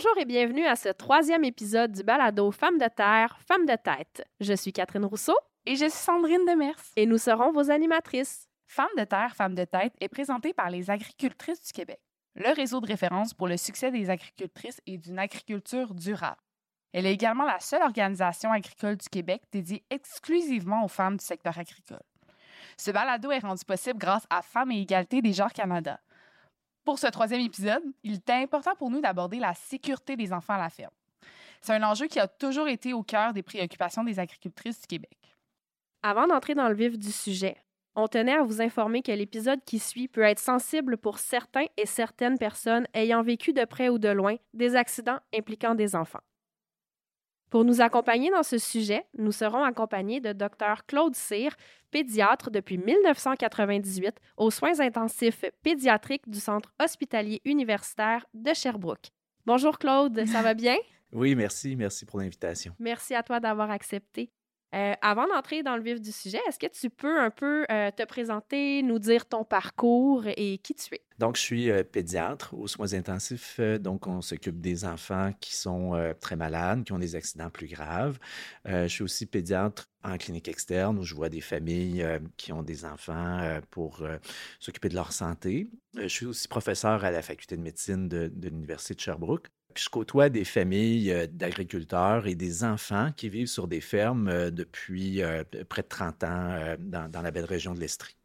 Bonjour et bienvenue à ce troisième épisode du balado Femmes de terre, Femmes de tête. Je suis Catherine Rousseau. Et je suis Sandrine Demers. Et nous serons vos animatrices. Femmes de terre, Femmes de tête est présentée par les agricultrices du Québec, le réseau de référence pour le succès des agricultrices et d'une agriculture durable. Elle est également la seule organisation agricole du Québec dédiée exclusivement aux femmes du secteur agricole. Ce balado est rendu possible grâce à Femmes et Égalité des genres Canada. Pour ce troisième épisode, il est important pour nous d'aborder la sécurité des enfants à la ferme. C'est un enjeu qui a toujours été au cœur des préoccupations des agricultrices du Québec. Avant d'entrer dans le vif du sujet, on tenait à vous informer que l'épisode qui suit peut être sensible pour certains et certaines personnes ayant vécu de près ou de loin des accidents impliquant des enfants. Pour nous accompagner dans ce sujet, nous serons accompagnés de Dr Claude Cyr, pédiatre depuis 1998 aux soins intensifs pédiatriques du Centre hospitalier universitaire de Sherbrooke. Bonjour Claude, ça va bien? Oui, merci. Merci pour l'invitation. Merci à toi d'avoir accepté. Euh, avant d'entrer dans le vif du sujet, est-ce que tu peux un peu euh, te présenter, nous dire ton parcours et qui tu es? Donc, je suis euh, pédiatre aux soins intensifs. donc, on s'occupe des enfants qui sont très malades, qui ont des accidents plus graves. je suis aussi pédiatre en clinique externe où je vois des familles qui ont des enfants pour s'occuper de leur santé. je suis aussi professeur à la faculté de médecine de l'Université de Sherbrooke je côtoie des familles euh, d'agriculteurs et des enfants qui vivent sur des fermes euh, depuis euh, près de 30 ans dans, la belle région de l'Estrie.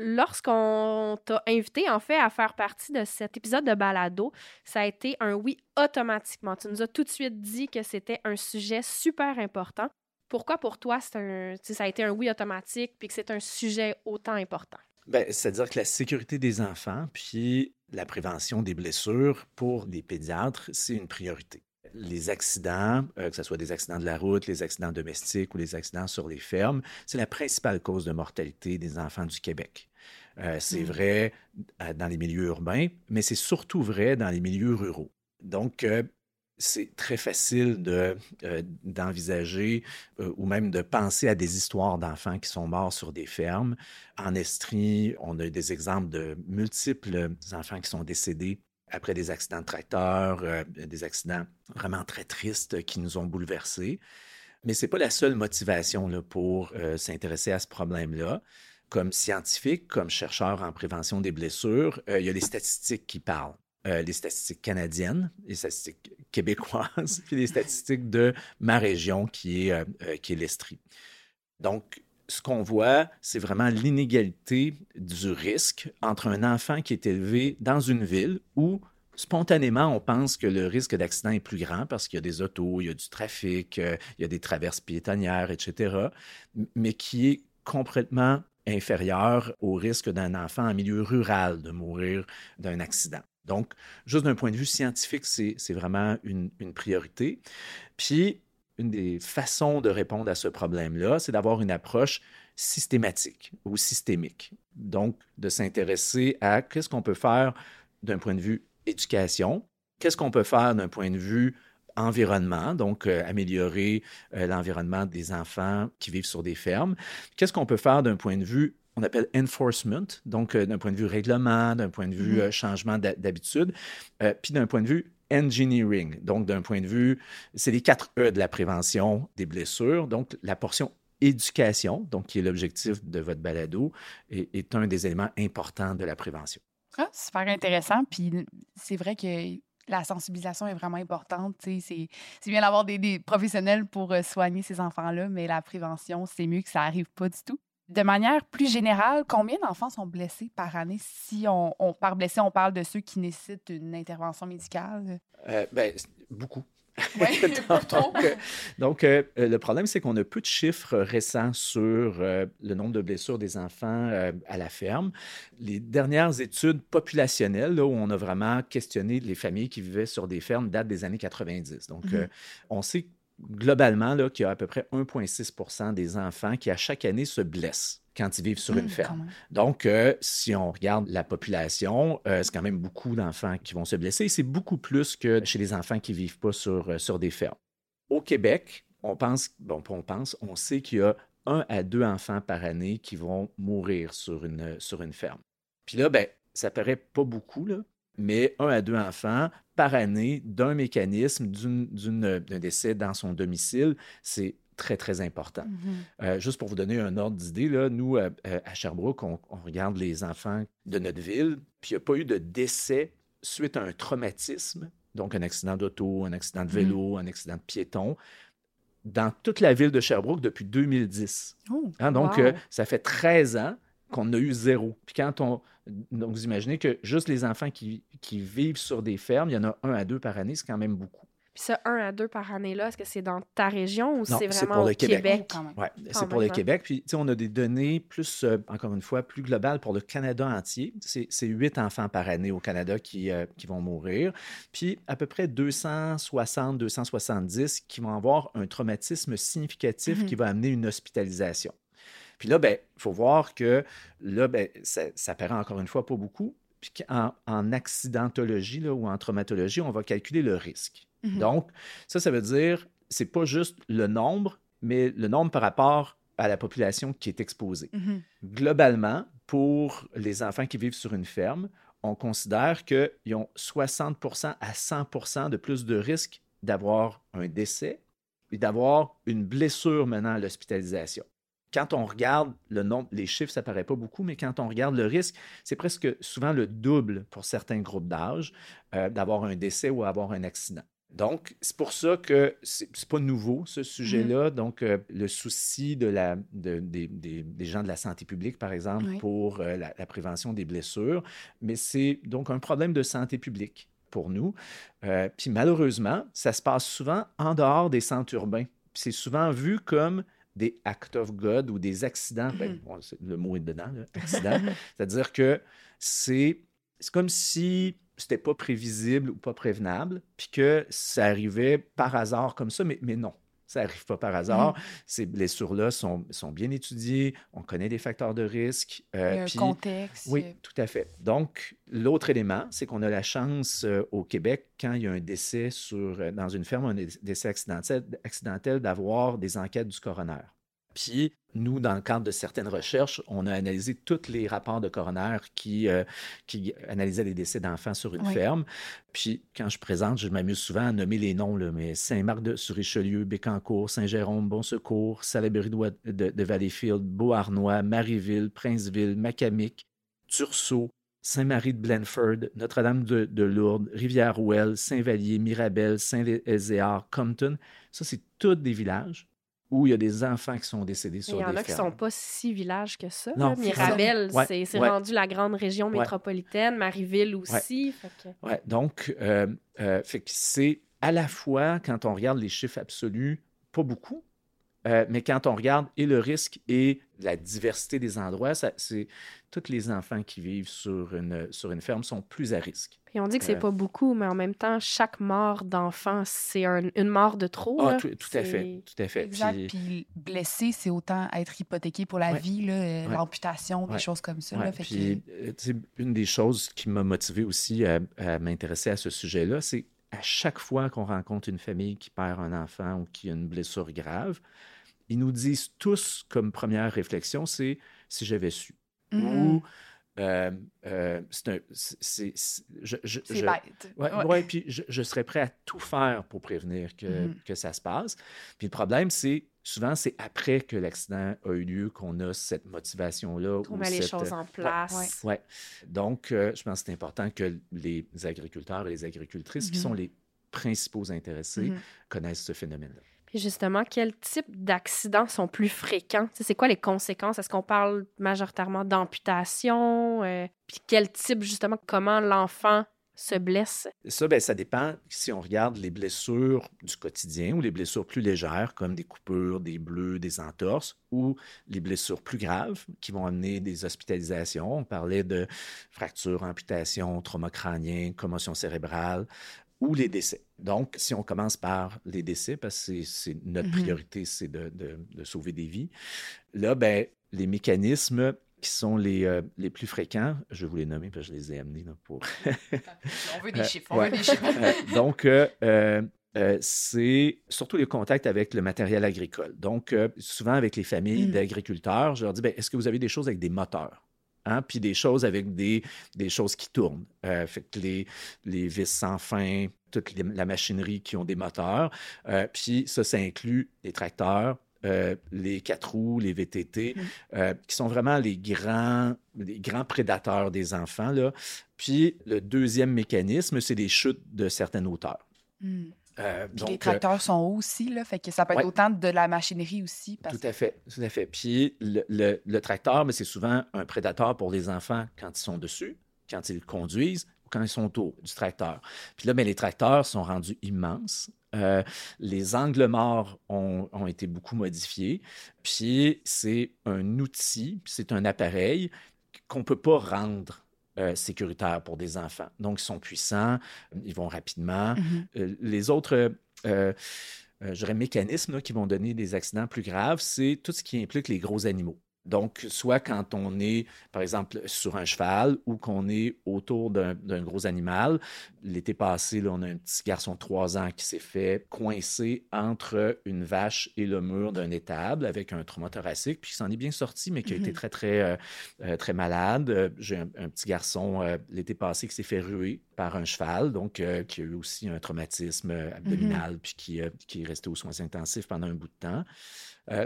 Lorsqu'on t'a invité, en fait, à faire partie de cet épisode de balado, ça a été un oui automatiquement. Tu nous as tout de suite dit que c'était un sujet super important. Pourquoi pour toi, un, ça a été un oui automatique puis que c'est un sujet autant important? Bien, c'est-à-dire que la sécurité des enfants, puis la prévention des blessures pour les pédiatres, c'est une priorité. Les accidents, euh, que ce soit des accidents de la route, les accidents domestiques ou les accidents sur les fermes, c'est la principale cause de mortalité des enfants du Québec. Euh, c'est mmh. vrai euh, dans les milieux urbains, mais c'est surtout vrai dans les milieux ruraux. Donc, c'est très facile euh, d'envisager euh, ou même de penser à des histoires d'enfants qui sont morts sur des fermes. En Estrie, on a des exemples de multiples enfants qui sont décédés après des accidents de tracteur, euh, des accidents vraiment très tristes qui nous ont bouleversés. Mais ce n'est pas la seule motivation pour s'intéresser à ce problème-là. Comme scientifique, comme chercheur en prévention des blessures, il y a les statistiques qui parlent. Euh, les statistiques canadiennes, les statistiques québécoises, puis les statistiques de ma région qui est, euh, euh, est l'Estrie. Donc, ce qu'on voit, c'est vraiment l'inégalité du risque entre un enfant qui est élevé dans une ville où spontanément, on pense que le risque d'accident est plus grand parce qu'il y a des autos, il y a du trafic, il y a des traverses piétonnières, etc., mais qui est complètement inférieur au risque d'un enfant en milieu rural de mourir d'un accident. Donc, juste d'un point de vue scientifique, c'est vraiment une, priorité. Puis, une des façons de répondre à ce problème-là, c'est d'avoir une approche systématique ou systémique. Donc, de s'intéresser à qu'est-ce qu'on peut faire d'un point de vue éducation, qu'est-ce qu'on peut faire d'un point de vue environnement, donc euh, améliorer euh, l'environnement des enfants qui vivent sur des fermes, qu'est-ce qu'on peut faire d'un point de vue on appelle enforcement, donc euh, d'un point de vue règlement, d'un point de vue mm-hmm. euh, changement d'habitude, euh, puis d'un point de vue engineering, donc d'un point de vue, c'est les quatre E de la prévention des blessures, donc la portion éducation, donc qui est l'objectif de votre balado, est, est, un des éléments importants de la prévention. Ah, super intéressant, puis c'est vrai que la sensibilisation est vraiment importante. C'est bien d'avoir des, des, professionnels pour soigner ces enfants-là, mais la prévention, c'est mieux que ça n'arrive pas du tout de manière plus générale, combien d'enfants sont blessés par année? Si on, on par blessé, on parle de ceux qui nécessitent une intervention médicale? Euh, ben, beaucoup. donc, euh, euh, le problème, c'est qu'on a peu de chiffres récents sur le nombre de blessures des enfants à la ferme. Les dernières études populationnelles, là, où on a vraiment questionné les familles qui vivaient sur des fermes, datent des années 90. Donc, mm-hmm. on sait globalement, là, qu'il y a à peu près 1,6% des enfants qui, à chaque année, se blessent quand ils vivent sur une mmh, ferme. Donc, euh, si on regarde la population, euh, c'est quand même beaucoup d'enfants qui vont se blesser. C'est beaucoup plus que chez les enfants qui ne vivent pas sur, euh, sur des fermes. Au Québec, on pense, bon, on pense, on sait qu'il y a un à deux enfants par année qui vont mourir sur une, sur une ferme. Puis là, ben, ça paraît pas beaucoup, là, mais un à deux enfants par année d'un mécanisme, d'un décès dans son domicile, c'est très, très important. Mm-hmm. Euh, juste pour vous donner un ordre d'idée, nous, à, à Sherbrooke, on, on, regarde les enfants de notre ville, puis il n'y a pas eu de décès suite à un traumatisme, donc un accident d'auto, un accident de vélo, Mm-hmm. un accident de piéton, dans toute la ville de Sherbrooke depuis 2010. Oh, Hein, donc, wow. euh, ça fait 13 ans qu'on a eu zéro. Puis quand on... Donc, vous imaginez que juste les enfants qui, qui vivent sur des fermes, il y en a un à deux par année, c'est quand même beaucoup. Puis ça, un à deux par année, là, est-ce que c'est dans ta région ou Non, c'est vraiment pour le au Québec. Quand c'est pour le hein. Québec. Puis, tu sais, on a des données plus, euh, encore une fois, plus globales pour le Canada entier. C'est c'est huit enfants par année au Canada qui, euh, qui vont mourir. Puis, à peu près 260, 270 qui vont avoir un traumatisme significatif Mhm. qui va amener une hospitalisation. Puis là, ben, il faut voir que là, ben, ça, ça paraît encore une fois pas beaucoup. Puis en, en accidentologie là, ou en traumatologie, on va calculer le risque. Mhm. Donc, ça, ça veut dire, c'est pas juste le nombre, mais le nombre par rapport à la population qui est exposée. Mhm. Globalement, pour les enfants qui vivent sur une ferme, on considère qu'ils ont 60 à 100 de plus de risque d'avoir un décès et d'avoir une blessure menant à l'hospitalisation. Quand on regarde le nombre, les chiffres, ça paraît pas beaucoup, mais quand on regarde le risque, c'est presque souvent le double pour certains groupes d'âge euh, d'avoir un décès ou avoir un accident. Donc, c'est pour ça que c'est pas nouveau, ce sujet-là. Donc, euh, le souci de la, de- des, gens de la santé publique, par exemple, Oui. pour euh, la, la prévention des blessures, mais c'est donc un problème de santé publique pour nous. Euh, puis malheureusement, ça se passe souvent en dehors des centres urbains. Puis c'est souvent vu comme des acts of God ou des accidents. Ben, Mhm. bon, le mot est dedans, là, accident. C'est-à-dire que c'est c'est comme si c'était pas prévisible ou pas prévenable, puis que ça arrivait par hasard comme ça, mais, mais non. Ça n'arrive pas par hasard. Ces blessures-là sont, sont bien étudiées. On connaît les facteurs de risque. euh, Il y a un contexte. oui, tout à fait. Donc, l'autre élément, c'est qu'on a la chance euh, au Québec, quand il y a un décès sur, euh, dans une ferme, un dé- décès accidentel, accidentel d'avoir des enquêtes du coroner. Puis, nous, dans le cadre de certaines recherches, on a analysé tous les rapports de coroner qui, euh, qui analysaient les décès d'enfants sur une Oui. ferme. Puis, quand je présente, je m'amuse souvent à nommer les noms, là, mais Saint-Marc-de-sur-Richelieu, Bécancour, Saint-Jérôme, Bon-Secours, Salaberry de, de, de Valleyfield, Beauharnois, Marieville, Princeville, Macamic, Tursault, Saint-Marie de Blanford, Notre-Dame de, de Lourdes, Rivière-Ouelle, Saint-Vallier, Mirabel, Saint-Ézéard, Compton. Ça, c'est tous des villages où il y a des enfants qui sont décédés Il sur y en des a qui fermes. sont pas si villages que ça. Non. Mirabel, Ouais, c'est ouais. rendu la grande région Ouais. métropolitaine. Marieville aussi. fait que- Ouais, donc, euh, euh, c'est à la fois, quand on regarde les chiffres absolus, pas beaucoup, euh, mais quand on regarde et le risque et la diversité des endroits, c'est tous les enfants qui vivent sur une, sur une ferme sont plus à risque. Puis on dit que c'est Euh. pas beaucoup, mais en même temps, chaque mort d'enfant, c'est un- une mort de trop. Ah, là. tout, tout à fait, tout à fait. Exact. Puis- Puis blessé, c'est autant être hypothéqué pour la Ouais. vie, euh, Ouais. l'amputation, des Ouais. choses comme ça. Ouais, là, fait puis, euh, une des choses qui m'a motivé aussi à, à m'intéresser à ce sujet-là, c'est à chaque fois qu'on rencontre une famille qui perd un enfant ou qui a une blessure grave, ils nous disent tous comme première réflexion, c'est si j'avais su. Mhm. Ou euh, euh, c'est un. c'est- bête. Ouais, Ouais. ouais, puis je, je serais prêt à tout faire pour prévenir que, Mhm. que ça se passe. Puis le problème, c'est souvent, c'est après que l'accident a eu lieu qu'on a cette motivation-là. qu'on met les cette, choses euh, en place. ouais. Ouais. Donc, euh, je pense que c'est important que les agriculteurs et les agricultrices, qui Mhm. sont les principaux intéressés, connaissent ce phénomène-là. Justement, quels types d'accidents sont plus fréquents? C'est quoi les conséquences? Est-ce qu'on parle majoritairement d'amputation? Euh, puis quel type, justement, comment l'enfant se blesse? Ça, ben, ça dépend si on regarde les blessures du quotidien ou les blessures plus légères, comme des coupures, des bleus, des entorses, ou les blessures plus graves qui vont amener des hospitalisations. On parlait de fractures, amputations, trauma crânien, commotion cérébrale ou les décès. Donc, si on commence par les décès, parce que c'est- notre Mhm. priorité, c'est de, de- de sauver des vies, là, ben, les mécanismes qui sont les, euh, les plus fréquents, je vais vous les nommer parce que je les ai amenés là, pour On veut des chiffres. On ouais. veut des chiffres. donc, euh, euh, euh, c'est surtout les contacts avec le matériel agricole. Donc, euh, souvent avec les familles Mm. d'agriculteurs, je leur dis, ben, est-ce que vous avez des choses avec des moteurs? Hein, puis des choses avec des, des choses qui tournent. Euh, fait que les, les vis sans fin, toute la machinerie qui ont des moteurs. Euh, puis ça, ça inclut les tracteurs, euh, les quatre roues, les VTT, mmh. qui sont vraiment les grands, les grands prédateurs des enfants. Là. Puis le deuxième mécanisme, c'est les chutes de certaines hauteurs. Mmh. Euh, donc, les tracteurs sont hauts aussi, là, fait que ça peut être autant de la machinerie aussi. Tout à fait, tout à fait. Puis le, le, tracteur, mais c'est souvent un prédateur pour les enfants quand ils sont dessus, quand ils conduisent ou quand ils sont autour du tracteur. Puis là, mais les tracteurs sont rendus immenses. Euh, les angles morts ont, ont, été beaucoup modifiés. Puis c'est un outil, c'est un appareil qu'on ne peut pas rendre euh, sécuritaires pour des enfants. Donc, ils sont puissants, ils vont rapidement. Mm-hmm. Euh, les autres, euh, je dirais, mécanismes qui vont donner des accidents plus graves, c'est tout ce qui implique les gros animaux. Donc, soit quand on est, par exemple, sur un cheval ou qu'on est autour d'un gros animal. L'été passé, là, on a un petit garçon de trois ans qui s'est fait coincer entre une vache et le mur d'un étable avec un trauma thoracique, puis qui s'en est bien sorti, mais qui a été mm-hmm. très, très, euh, euh, très malade. J'ai un, petit garçon euh, l'été passé qui s'est fait ruer par un cheval, donc qui a eu aussi un traumatisme abdominal, mm-hmm. puis qui, qui est resté aux soins intensifs pendant un bout de temps.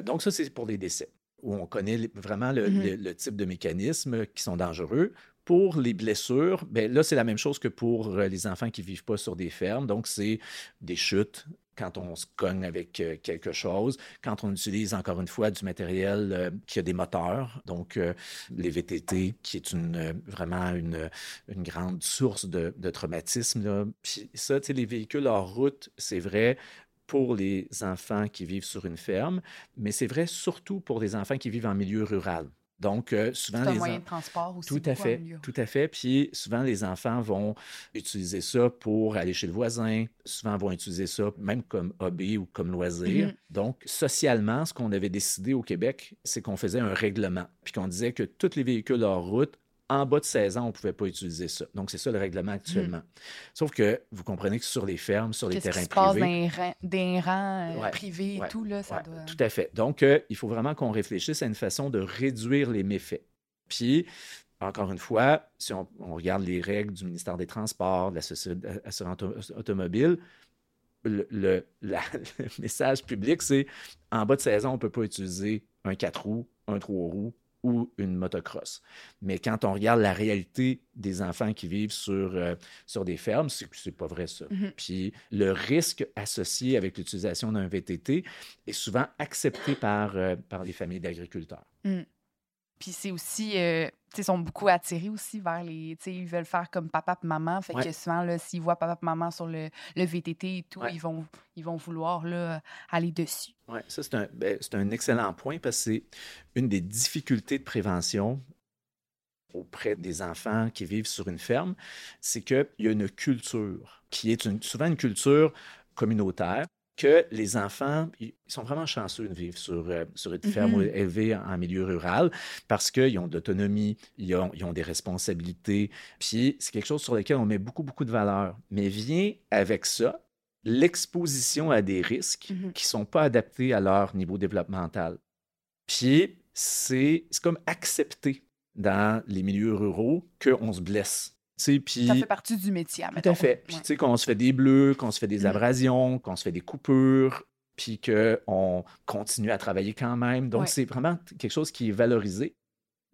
donc, ça, c'est pour les décès où on connaît vraiment mm-hmm. le, type de mécanismes qui sont dangereux. Pour les blessures, bien, là, c'est la même chose que pour euh, les enfants qui ne vivent pas sur des fermes. Donc, c'est des chutes quand on se cogne avec euh, quelque chose, quand on utilise encore une fois du matériel euh, qui a des moteurs, donc les VTT, qui est une, vraiment une, une grande source de, de traumatisme. Là. Puis ça, les véhicules hors route, c'est vrai, pour les enfants qui vivent sur une ferme, mais c'est vrai surtout pour des enfants qui vivent en milieu rural. Donc, euh, souvent, les moyen de transport aussi. Tout à fait, tout à fait. Puis, souvent, les enfants vont utiliser ça pour aller chez le voisin. Souvent, vont utiliser ça même comme hobby ou comme loisir. Mm-hmm. Donc, socialement, ce qu'on avait décidé au Québec, c'est qu'on faisait un règlement. Puis qu'on disait que tous les véhicules hors route en bas de 16 ans, on ne pouvait pas utiliser ça. Donc, c'est ça le règlement actuellement. Hmm. Sauf que vous comprenez que sur les fermes, sur les terrains privés. des rangs euh, privés et tout, là, ça doit. Tout à fait. Donc, euh, il faut vraiment qu'on réfléchisse à une façon de réduire les méfaits. Puis, encore une fois, si on, regarde les règles du ministère des Transports, de la Société automobile, le, le, le, message public, c'est en bas de 16 ans, on ne peut pas utiliser un 4 roues, un 3 roues, ou une motocross. Mais quand on regarde la réalité des enfants qui vivent sur, euh, sur des fermes, c'est pas vrai ça. Mm-hmm. Puis le risque associé avec l'utilisation d'un VTT est souvent accepté par, euh, par les familles d'agriculteurs. Mm. Puis c'est aussi, euh, ils sont beaucoup attirés aussi vers les, tu sais, ils veulent faire comme papa et maman. Fait que souvent, là, s'ils voient papa et maman sur le, le VTT et tout, ils, vont, ils vont vouloir là, aller dessus. Oui, ça, c'est un, ben, un excellent point parce que c'est une des difficultés de prévention auprès des enfants qui vivent sur une ferme, c'est qu'il y a une culture qui est une, souvent une culture communautaire que les enfants, ils sont vraiment chanceux de vivre sur, euh, sur une ferme mm-hmm. élevée en, milieu rural parce qu'ils ont de l'autonomie, ils ont, ils ont, des responsabilités. Puis c'est quelque chose sur lequel on met beaucoup, beaucoup de valeur. Mais vient avec ça l'exposition à des risques mm-hmm. qui ne sont pas adaptés à leur niveau développemental. Puis c'est comme accepter dans les milieux ruraux qu'on se blesse ça fait partie du métier, Tout à fait. Puis, tu sais, qu'on se fait des bleus, qu'on se fait des mm. abrasions, qu'on se fait des coupures, puis qu'on continue à travailler quand même. Donc, c'est vraiment quelque chose qui est valorisé.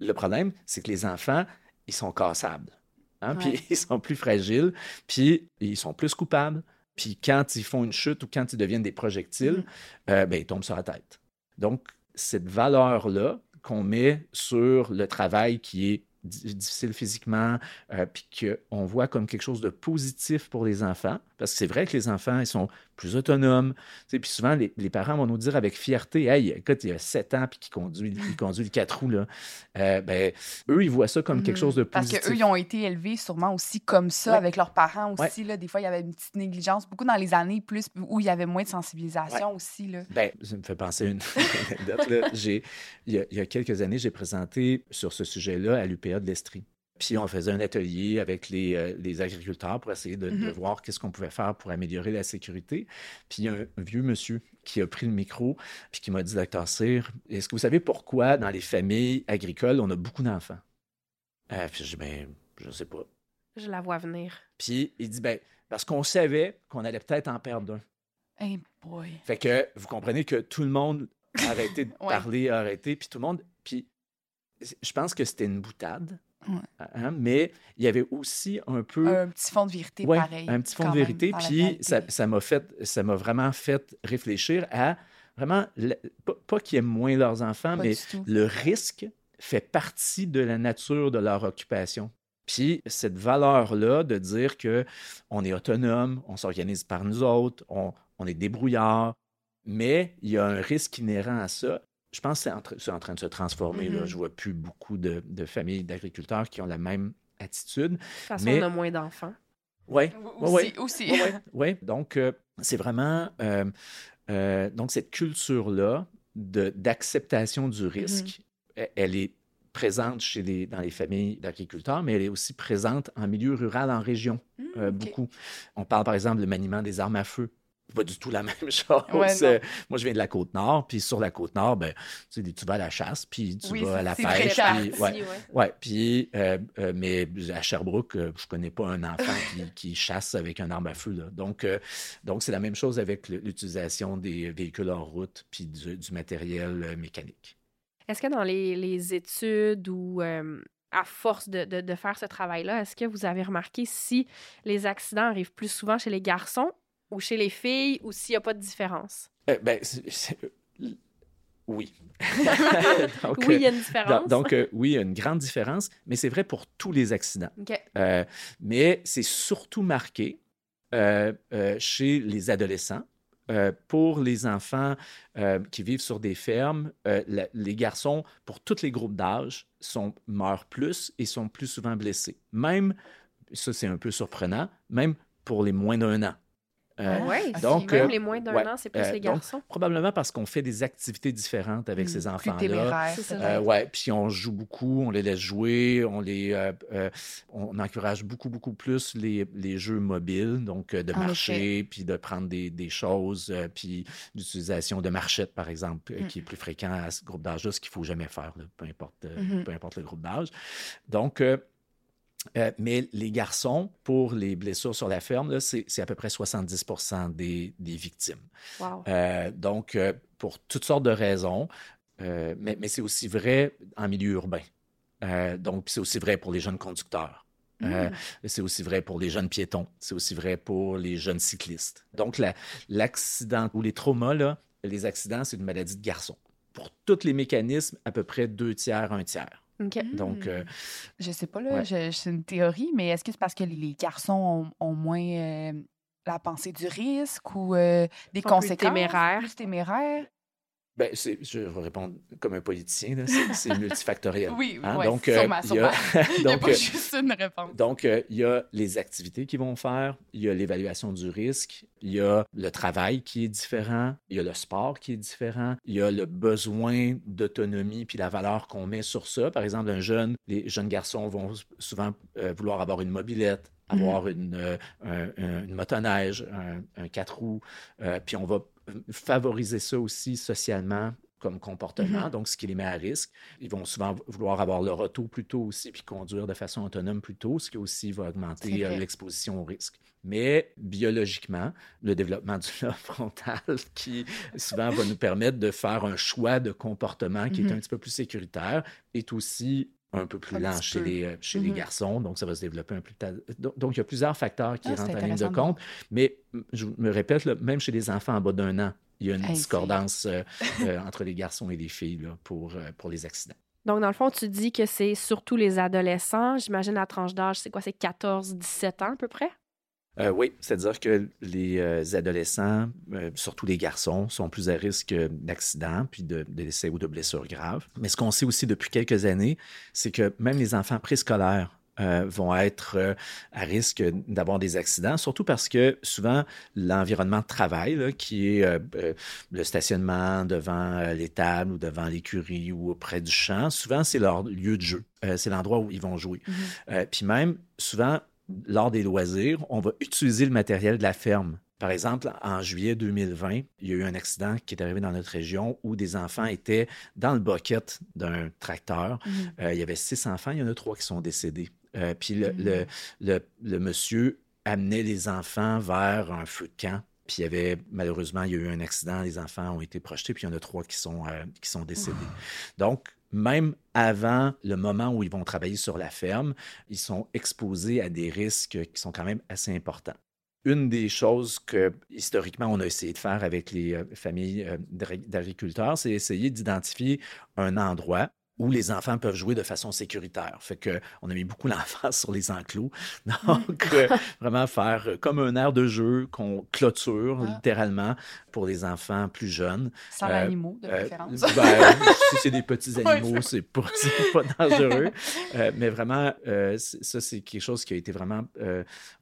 Le problème, c'est que les enfants, ils sont cassables. Hein? Puis ils sont plus fragiles, puis ils sont plus coupables. Puis quand ils font une chute ou quand ils deviennent des projectiles, mm. euh, ben, ils tombent sur la tête. Donc, cette valeur-là qu'on met sur le travail qui est difficile physiquement, euh, puis qu'on voit comme quelque chose de positif pour les enfants, parce que c'est vrai que les enfants, ils sont plus autonomes. Puis souvent, les, parents vont nous dire avec fierté Hey, écoute, il y a 7 ans, puis qui conduit, il conduit le 4 roues. Là. Euh, ben, eux, ils voient ça comme quelque chose de positif. Parce qu'eux, ils ont été élevés sûrement aussi comme ça, avec leurs parents aussi. Là. Des fois, il y avait une petite négligence, beaucoup dans les années plus où il y avait moins de sensibilisation aussi. Là. Ben, ça me fait penser à une anecdote. il, y a, il y a quelques années, j'ai présenté sur ce sujet-là à l'UPA de l'Estrie. Puis on faisait un atelier avec les, euh, agriculteurs pour essayer de, mm-hmm. voir qu'est-ce qu'on pouvait faire pour améliorer la sécurité. Puis il y a un, vieux monsieur qui a pris le micro puis qui m'a dit, docteur Cyr, est-ce que vous savez pourquoi dans les familles agricoles, on a beaucoup d'enfants? Euh, puis je dis, ben, je sais pas. Je la vois venir. Puis il dit, ben, parce qu'on savait qu'on allait peut-être en perdre un. Hey boy. Fait que vous comprenez que tout le monde a arrêté de Ouais. parler, a arrêté, puis tout le monde. Puis je pense que c'était une boutade, Ouais. hein, mais il y avait aussi un peu. Un petit fond de vérité Ouais, pareil. un petit fond de vérité. Puis ça m'a fait, ça m'a vraiment fait réfléchir à vraiment, le- pas, pas qu'ils aiment moins leurs enfants, Pas mais le risque fait partie de la nature de leur occupation. Puis cette valeur-là de dire que on est autonome, on s'organise par nous autres, on, on est débrouillard, mais il y a un risque inhérent à ça. Je pense que c'est en, tra- c'est en train de se transformer. là. Mhm. Je vois plus beaucoup de, de familles d'agriculteurs qui ont la même attitude. De toute façon, Mais- on a moins d'enfants. Oui, Aussi, ouais, aussi. oui, oui. Donc, euh, c'est vraiment euh, euh, donc cette culture-là de- d'acceptation du risque, e- elle est présente chez les, dans les familles d'agriculteurs, mais elle est aussi présente en milieu rural, en région, Hmm, euh, ok. beaucoup. On parle par exemple du maniement des armes à feu. Pas du tout la même chose. Ouais. Euh, moi, je viens de la côte nord, puis sur la côte nord, ben, tu, sais, tu vas à la chasse, puis tu Oui, vas à la pêche. puis- parti, ouais. ouais. Puis, euh, euh, mais à Sherbrooke, je connais pas un enfant qui, qui chasse avec un arme à feu. Là. Donc, donc c'est la même chose avec l'utilisation des véhicules en route puis du, du matériel mécanique. Est-ce que dans les, les études ou à force de, de- de faire ce travail-là, est-ce que vous avez remarqué si les accidents arrivent plus souvent chez les garçons ou chez les filles ou s'il n'y a pas de différence? Euh, ben, c'est- oui. donc, oui, il y a euh, une différence. donc, euh, oui, il y a une grande différence, mais c'est vrai pour tous les accidents. Euh, mais c'est surtout marqué euh, euh, chez les adolescents. Euh, pour les enfants euh, qui vivent sur des fermes, euh, la- les garçons, pour tous les groupes d'âge, sont, meurent plus et sont plus souvent blessés. Même, ça c'est un peu surprenant, même pour les moins d'un an. Euh, Ah, ouais, donc, même euh, les moins d'un ouais, an, c'est plus euh, les donc, garçons. Probablement parce qu'on fait des activités différentes avec Hmm, ces Plus enfants-là. Euh, ouais, puis on joue beaucoup, on les laisse jouer, on les, euh, euh, on encourage beaucoup beaucoup plus les, les jeux mobiles, donc euh, de marcher, puis de prendre des, des choses, euh, puis l'utilisation de marchettes par exemple, euh, Mm. qui est plus fréquent à ce groupe d'âge-là, ce qu'il faut jamais faire, là, peu importe, Mhm. peu importe le groupe d'âge. Donc euh, mais les garçons, pour les blessures sur la ferme, c'est à peu près 70 des, des victimes. Wow. Euh, donc, euh, pour toutes sortes de raisons, mais, mais c'est aussi vrai en milieu urbain. Donc, c'est aussi vrai pour les jeunes conducteurs. Mm. c'est aussi vrai pour les jeunes piétons. C'est aussi vrai pour les jeunes cyclistes. Donc, la- l'accident ou les traumas, là, les accidents, c'est une maladie de garçon. Pour tous les mécanismes, à peu près deux tiers, un tiers. Donc, euh, Je sais pas, là, Ouais. c'est une théorie, mais est-ce que c'est parce que les, garçons ont, ont moins euh, la pensée du risque ou euh, des Sont plus conséquences? téméraires? Plus téméraires? Ben, je vais répondre comme un politicien, c'est multifactoriel. Oui, Hein, ouais, donc, euh, sûrement, il y a-. Il n'y a pas euh, juste une réponse. Donc, euh, il y a les activités qu'ils vont faire, il y a l'évaluation du risque, il y a le travail qui est différent, il y a le sport qui est différent, il y a le besoin d'autonomie puis la valeur qu'on met sur ça. Par exemple, un jeune, les jeunes garçons vont souvent euh, vouloir avoir une mobilette, Mhm. avoir une, euh, un- un- une motoneige, un, un quatre roues, euh, puis on va favoriser ça aussi socialement comme comportement, Mhm. donc ce qui les met à risque. Ils vont souvent vouloir avoir leur auto plus tôt aussi, puis conduire de façon autonome plus tôt, ce qui aussi va augmenter euh, l'exposition au risque. Mais biologiquement, le développement du lobe frontal, qui souvent va nous permettre de faire un choix de comportement qui Mhm. est un petit peu plus sécuritaire, est aussi un peu plus lent petit chez, peu. les, euh, chez les Mhm. garçons, donc ça va se développer un peu plus tard. Donc, donc, il y a plusieurs facteurs qui Ah, rentrent en ligne de compte, mais je me répète, là, même chez les enfants en bas d'un an, il y a une Hey, discordance euh, euh, entre les garçons et les filles là, pour, euh, pour les accidents. Donc, dans le fond, tu dis que c'est surtout les adolescents. J'imagine la tranche d'âge, c'est quoi? C'est 14-17 ans à peu près? Euh, oui, c'est-à-dire que les euh, adolescents, euh, surtout les garçons, sont plus à risque d'accidents, puis de, de décès ou de blessures graves. Mais ce qu'on sait aussi depuis quelques années, c'est que même les enfants préscolaires euh, vont être euh, à risque d'avoir des accidents, surtout parce que souvent l'environnement de travail, là, qui est euh, le stationnement devant l'étable ou devant l'écurie ou près du champ, souvent c'est leur lieu de jeu. C'est l'endroit où ils vont jouer. Mhm. Euh, puis même, souvent, lors des loisirs, on va utiliser le matériel de la ferme Par exemple, en juillet 2020, il y a eu un accident qui est arrivé dans notre région où des enfants étaient dans le bucket d'un tracteur. Mhm. Euh, il y avait six enfants, il y en a trois qui sont décédés. Euh, puis le, Mhm. le, le- le monsieur amenait les enfants vers un feu de camp. Puis il y avait, malheureusement, il y a eu un accident, les enfants ont été projetés, puis il y en a trois qui sont, euh, qui sont décédés. Donc, même avant le moment où ils vont travailler sur la ferme, ils sont exposés à des risques qui sont quand même assez importants. Une des choses que, historiquement, on a essayé de faire avec les euh, familles euh, d'agri- d'agriculteurs, c'est essayer d'identifier un endroit où les enfants peuvent jouer de façon sécuritaire. Fait que on a mis beaucoup l'emphase sur les enclos. Donc, euh, vraiment faire euh, comme un air de jeu qu'on clôture Ah. littéralement pour les enfants plus jeunes. Sans Euh, animaux, de Euh, préférence. ben, si c'est des petits animaux, c'est pas, dangereux. Mais vraiment, ça, c'est quelque chose qui a été vraiment.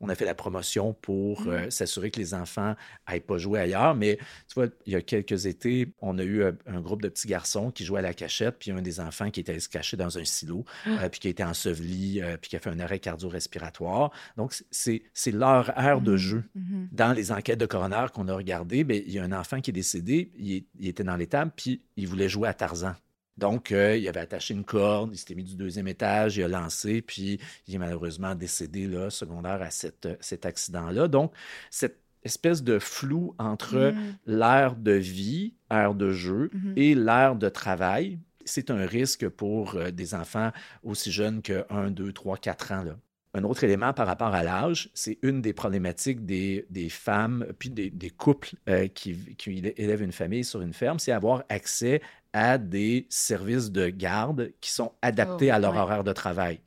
on a fait la promotion pour Mm. s'assurer que les enfants n'aillent pas jouer ailleurs. Mais tu vois, il y a quelques étés, on a eu un groupe de petits garçons qui jouaient à la cachette, puis un des enfants qui était allé se cacher dans un silo, euh, puis qui a été enseveli, euh, puis qui a fait un arrêt cardio-respiratoire. Donc, c'est leur aire de Mhm. jeu Mhm. dans les enquêtes de coroner qu'on a regardées, ben, il y a un enfant qui est décédé, il, est- il était dans l'étable, puis il voulait jouer à Tarzan. Donc, euh, il avait attaché une corde, il s'était mis du deuxième étage, il a lancé, puis il est malheureusement décédé là, secondaire à cette- cet accident-là. Donc, cette espèce de flou entre Mhm. l'ère de vie, ère de jeu, Mhm. et l'ère de travail, c'est un risque pour euh, des enfants aussi jeunes que 1, 2, 3, 4 ans. Là. Un autre élément par rapport à l'âge, c'est une des problématiques des, des femmes, puis des, des couples euh, qui, qui élèvent une famille sur une ferme, c'est avoir accès à des services de garde qui sont adaptés Oh, à leur ouais. horaire de travail.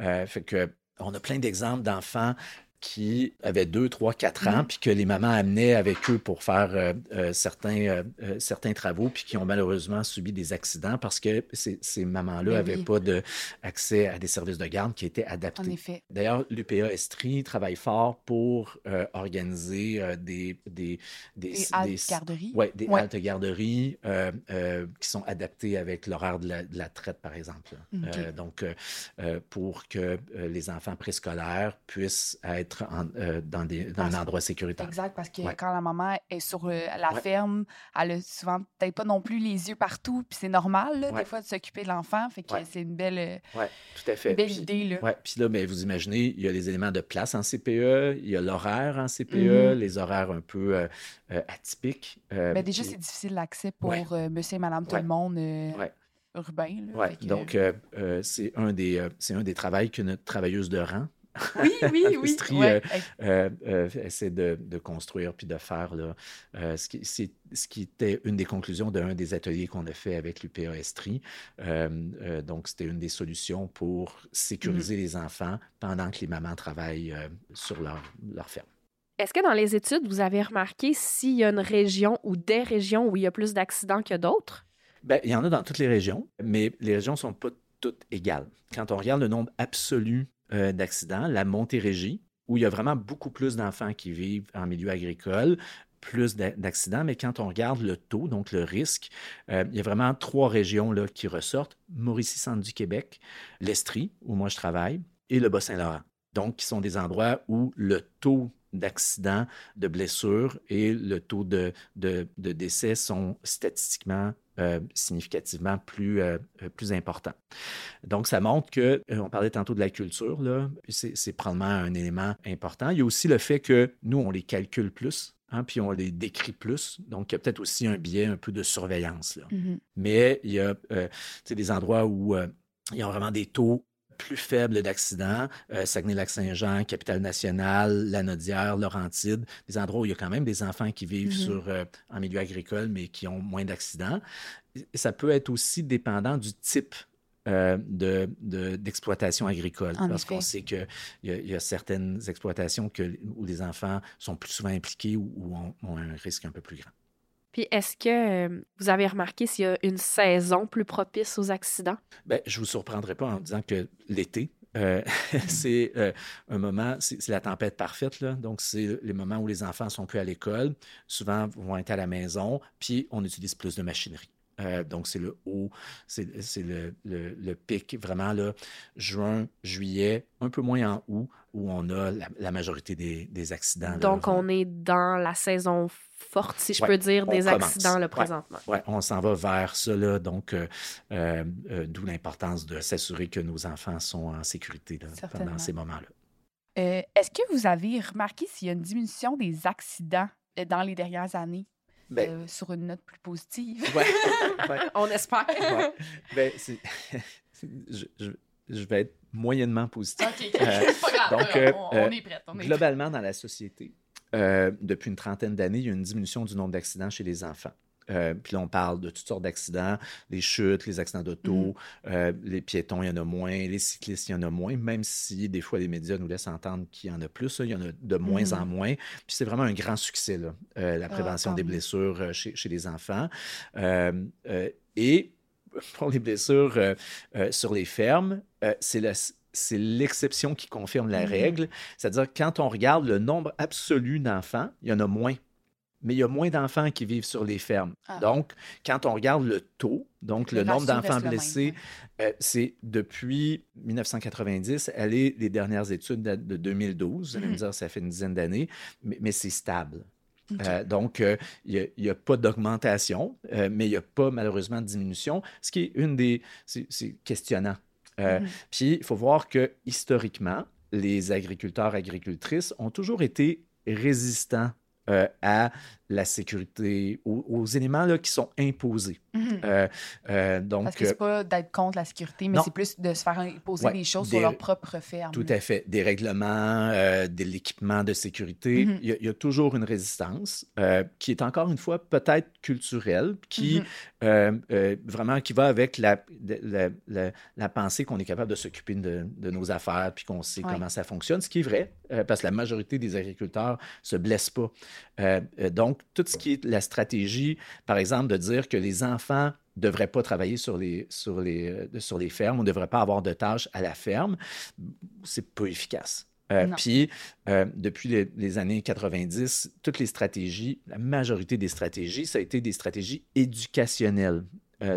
Euh, fait que on a plein d'exemples d'enfants qui avaient 2, 3, 4 ans, Mhm. puis que les mamans amenaient avec eux pour faire euh, euh, certains, euh, certains travaux, puis qui ont malheureusement subi des accidents parce que ces, ces mamans-là Ben n'avaient oui. pas de, accès à des services de garde qui étaient En adaptés. effet. D'ailleurs, l'UPA Estrie travaille fort pour organiser des, des, des, Des haltes garderies? ouais, des Ouais. haltes garderies qui sont adaptées avec l'horaire de la, de la traite, par exemple. donc, pour que les enfants préscolaires puissent être en- euh, dans, des, dans Parce- un endroit sécuritaire. Exact, parce que Ouais. quand la maman est sur euh, la Ouais. ferme, elle a souvent peut-être pas non plus les yeux partout, puis c'est normal, là, Ouais. des fois, de s'occuper de l'enfant. Fait que Ouais. c'est une belle, euh, Oui, tout à fait. belle Puis- idée, là. Puis là, ben, vous imaginez, il y a les éléments de place en CPE, il y a l'horaire en CPE, Mhm. les horaires un peu euh, atypiques. Mais déjà, puis- c'est difficile l'accès pour monsieur et madame tout le monde urbain. Là, Ouais, Fait que- donc euh, euh, c'est un des euh, c'est un des travails que notre travailleuse de rang oui, oui, oui. Ouais. euh, euh, essaie de, de construire puis de faire là, euh, ce, qui, c'est- ce qui était une des conclusions d'un des ateliers qu'on a fait avec l'UPA Estrie. Euh, euh, donc, c'était une des solutions pour sécuriser Mm-hmm. les enfants pendant que les mamans travaillent euh, sur leur, leur ferme. Est-ce que dans les études, vous avez remarqué s'il y a une région ou des régions où il y a plus d'accidents que d'autres? Ben, il y en a dans toutes les régions, mais les régions ne sont pas toutes égales. Quand on regarde le nombre absolu euh, d'accidents, la Montérégie, où il y a vraiment beaucoup plus d'enfants qui vivent en milieu agricole, plus d'a- d'accidents, mais quand on regarde le taux, donc le risque, euh, il y a vraiment trois régions là, qui ressortent. Mauricie-Centre du Québec, l'Estrie, où moi je travaille, et le Bas-Saint-Laurent. Donc, qui sont des endroits où le taux d'accidents, de blessures et le taux de décès sont statistiquement euh, significativement plus, euh, euh, plus importants. Donc, ça montre que, on parlait tantôt de la culture, là, c'est c'est probablement un élément important. Il y a aussi le fait que nous, on les calcule plus, hein, puis on les décrit plus. Donc, il y a peut-être aussi un biais un peu de surveillance. Là. Mhm. Mais il y a euh, des endroits où euh, il y a vraiment des taux plus faibles d'accidents, euh, Saguenay-Lac-Saint-Jean, Capitale-Nationale, Lanaudière, Laurentide, des endroits où il y a quand même des enfants qui vivent Mhm. sur, euh, en milieu agricole, mais qui ont moins d'accidents. Ça peut être aussi dépendant du type euh, de- de- d'exploitation agricole. En parce qu'on sait qu'il y, y a certaines exploitations que, où les enfants sont plus souvent impliqués ou, ou ont, ont un risque un peu plus grand. Puis est-ce que euh, vous avez remarqué s'il y a une saison plus propice aux accidents? Ben, je ne vous surprendrai pas en disant que l'été, euh, c'est euh, un moment, c'est la tempête parfaite. Donc, c'est les moments où les enfants sont plus à l'école, souvent vont être à la maison, puis on utilise plus de machinerie. Euh, donc, c'est le haut, c'est le, le, le, pic vraiment là, juin, juillet, un peu moins en août, où on a la, majorité des, des accidents. Donc, on est dans la saison forte, si je peux dire, des accidents le présentement. Oui, ouais, on s'en va vers cela. Donc, euh, euh, d'où l'importance de s'assurer que nos enfants sont en sécurité là, pendant ces moments-là. Est-ce que vous avez remarqué s'il y a une diminution des accidents dans les dernières années? Ben, euh, sur une note plus positive. Ouais, On espère. Ben, je, je, je, vais être moyennement positif. OK, euh, pas grave. Donc, euh, on, est prêt. globalement, dans la société, depuis une trentaine d'années, il y a une diminution du nombre d'accidents chez les enfants. Euh, puis là, on parle de toutes sortes d'accidents, les chutes, les accidents d'auto, mm. euh, les piétons, il y en a moins, les cyclistes, il y en a moins, même si des fois les médias nous laissent entendre qu'il y en a plus, il y en a de moins en mm. moins. Puis c'est vraiment un grand succès, là, euh, la ah, prévention des blessures chez, chez, les enfants. et pour les blessures sur les fermes, c'est c'est l'exception qui confirme la mm-hmm. règle. C'est-à-dire, quand on regarde le nombre absolu d'enfants, il y en a moins mais il y a moins d'enfants qui vivent sur les fermes. Ah. Donc, quand on regarde le taux, donc le, nombre d'enfants blessés, euh, c'est depuis 1990, elle est les dernières études de 2012. Allez me mhm. dire, ça fait une dizaine d'années, mais, c'est stable. Euh, donc, euh, il n'y a, pas d'augmentation, mais il n'y a pas malheureusement de diminution, ce qui est une des... C'est questionnant. Mhm. Puis, il faut voir que historiquement, les agriculteurs, agricultrices ont toujours été résistants euh, à la sécurité, aux, éléments là, qui sont imposés. Mhm. Euh, euh, donc, Parce que c'est pas d'être contre la sécurité, mais c'est plus de se faire imposer des choses sur leur propre ferme. Tout à fait. Des règlements, de l'équipement de sécurité. Mhm. il, y a, toujours une résistance qui est encore une fois peut-être culturelle, qui mhm. vraiment qui va avec la, la, la, pensée qu'on est capable de s'occuper de, de, nos affaires puis qu'on sait comment ça fonctionne, ce qui est vrai, parce que la majorité des agriculteurs se blessent pas. donc, tout ce qui est la stratégie, par exemple, de dire que les enfants ne devraient pas travailler sur les, sur, les, euh, sur les fermes, on ne devrait pas avoir de tâches à la ferme, c'est pas efficace. Euh, puis, euh, depuis les, années 90, toutes les stratégies, la majorité des stratégies, ça a été des stratégies éducationnelles.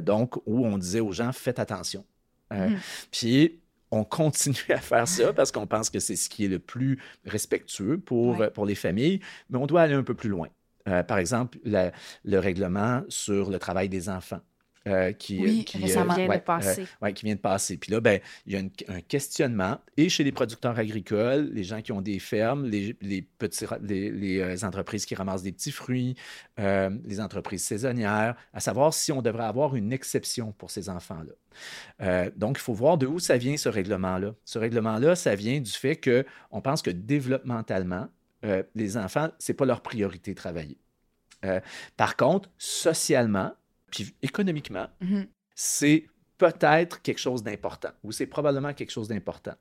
donc, où on disait aux gens, faites attention. Mm. Puis, on continue à faire ça parce qu'on pense que c'est ce qui est le plus respectueux pour, pour les familles, mais on doit aller un peu plus loin. Euh, par exemple, le règlement sur le travail des enfants. Euh, qui, qui, vient de passer. qui vient de passer. Puis là, ben, il y a un questionnement, et chez les producteurs agricoles, les gens qui ont des fermes, les, petits, les, entreprises qui ramassent des petits fruits, les entreprises saisonnières, à savoir si on devrait avoir une exception pour ces enfants-là. donc, il faut voir de où ça vient, ce règlement-là. Ce règlement-là, ça vient du fait qu'on pense que développemental,ement euh, les enfants, c'est pas leur priorité de travailler. Euh, par contre, socialement, puis économiquement, mm-hmm. c'est peut-être quelque chose d'important ou c'est probablement quelque chose d'important.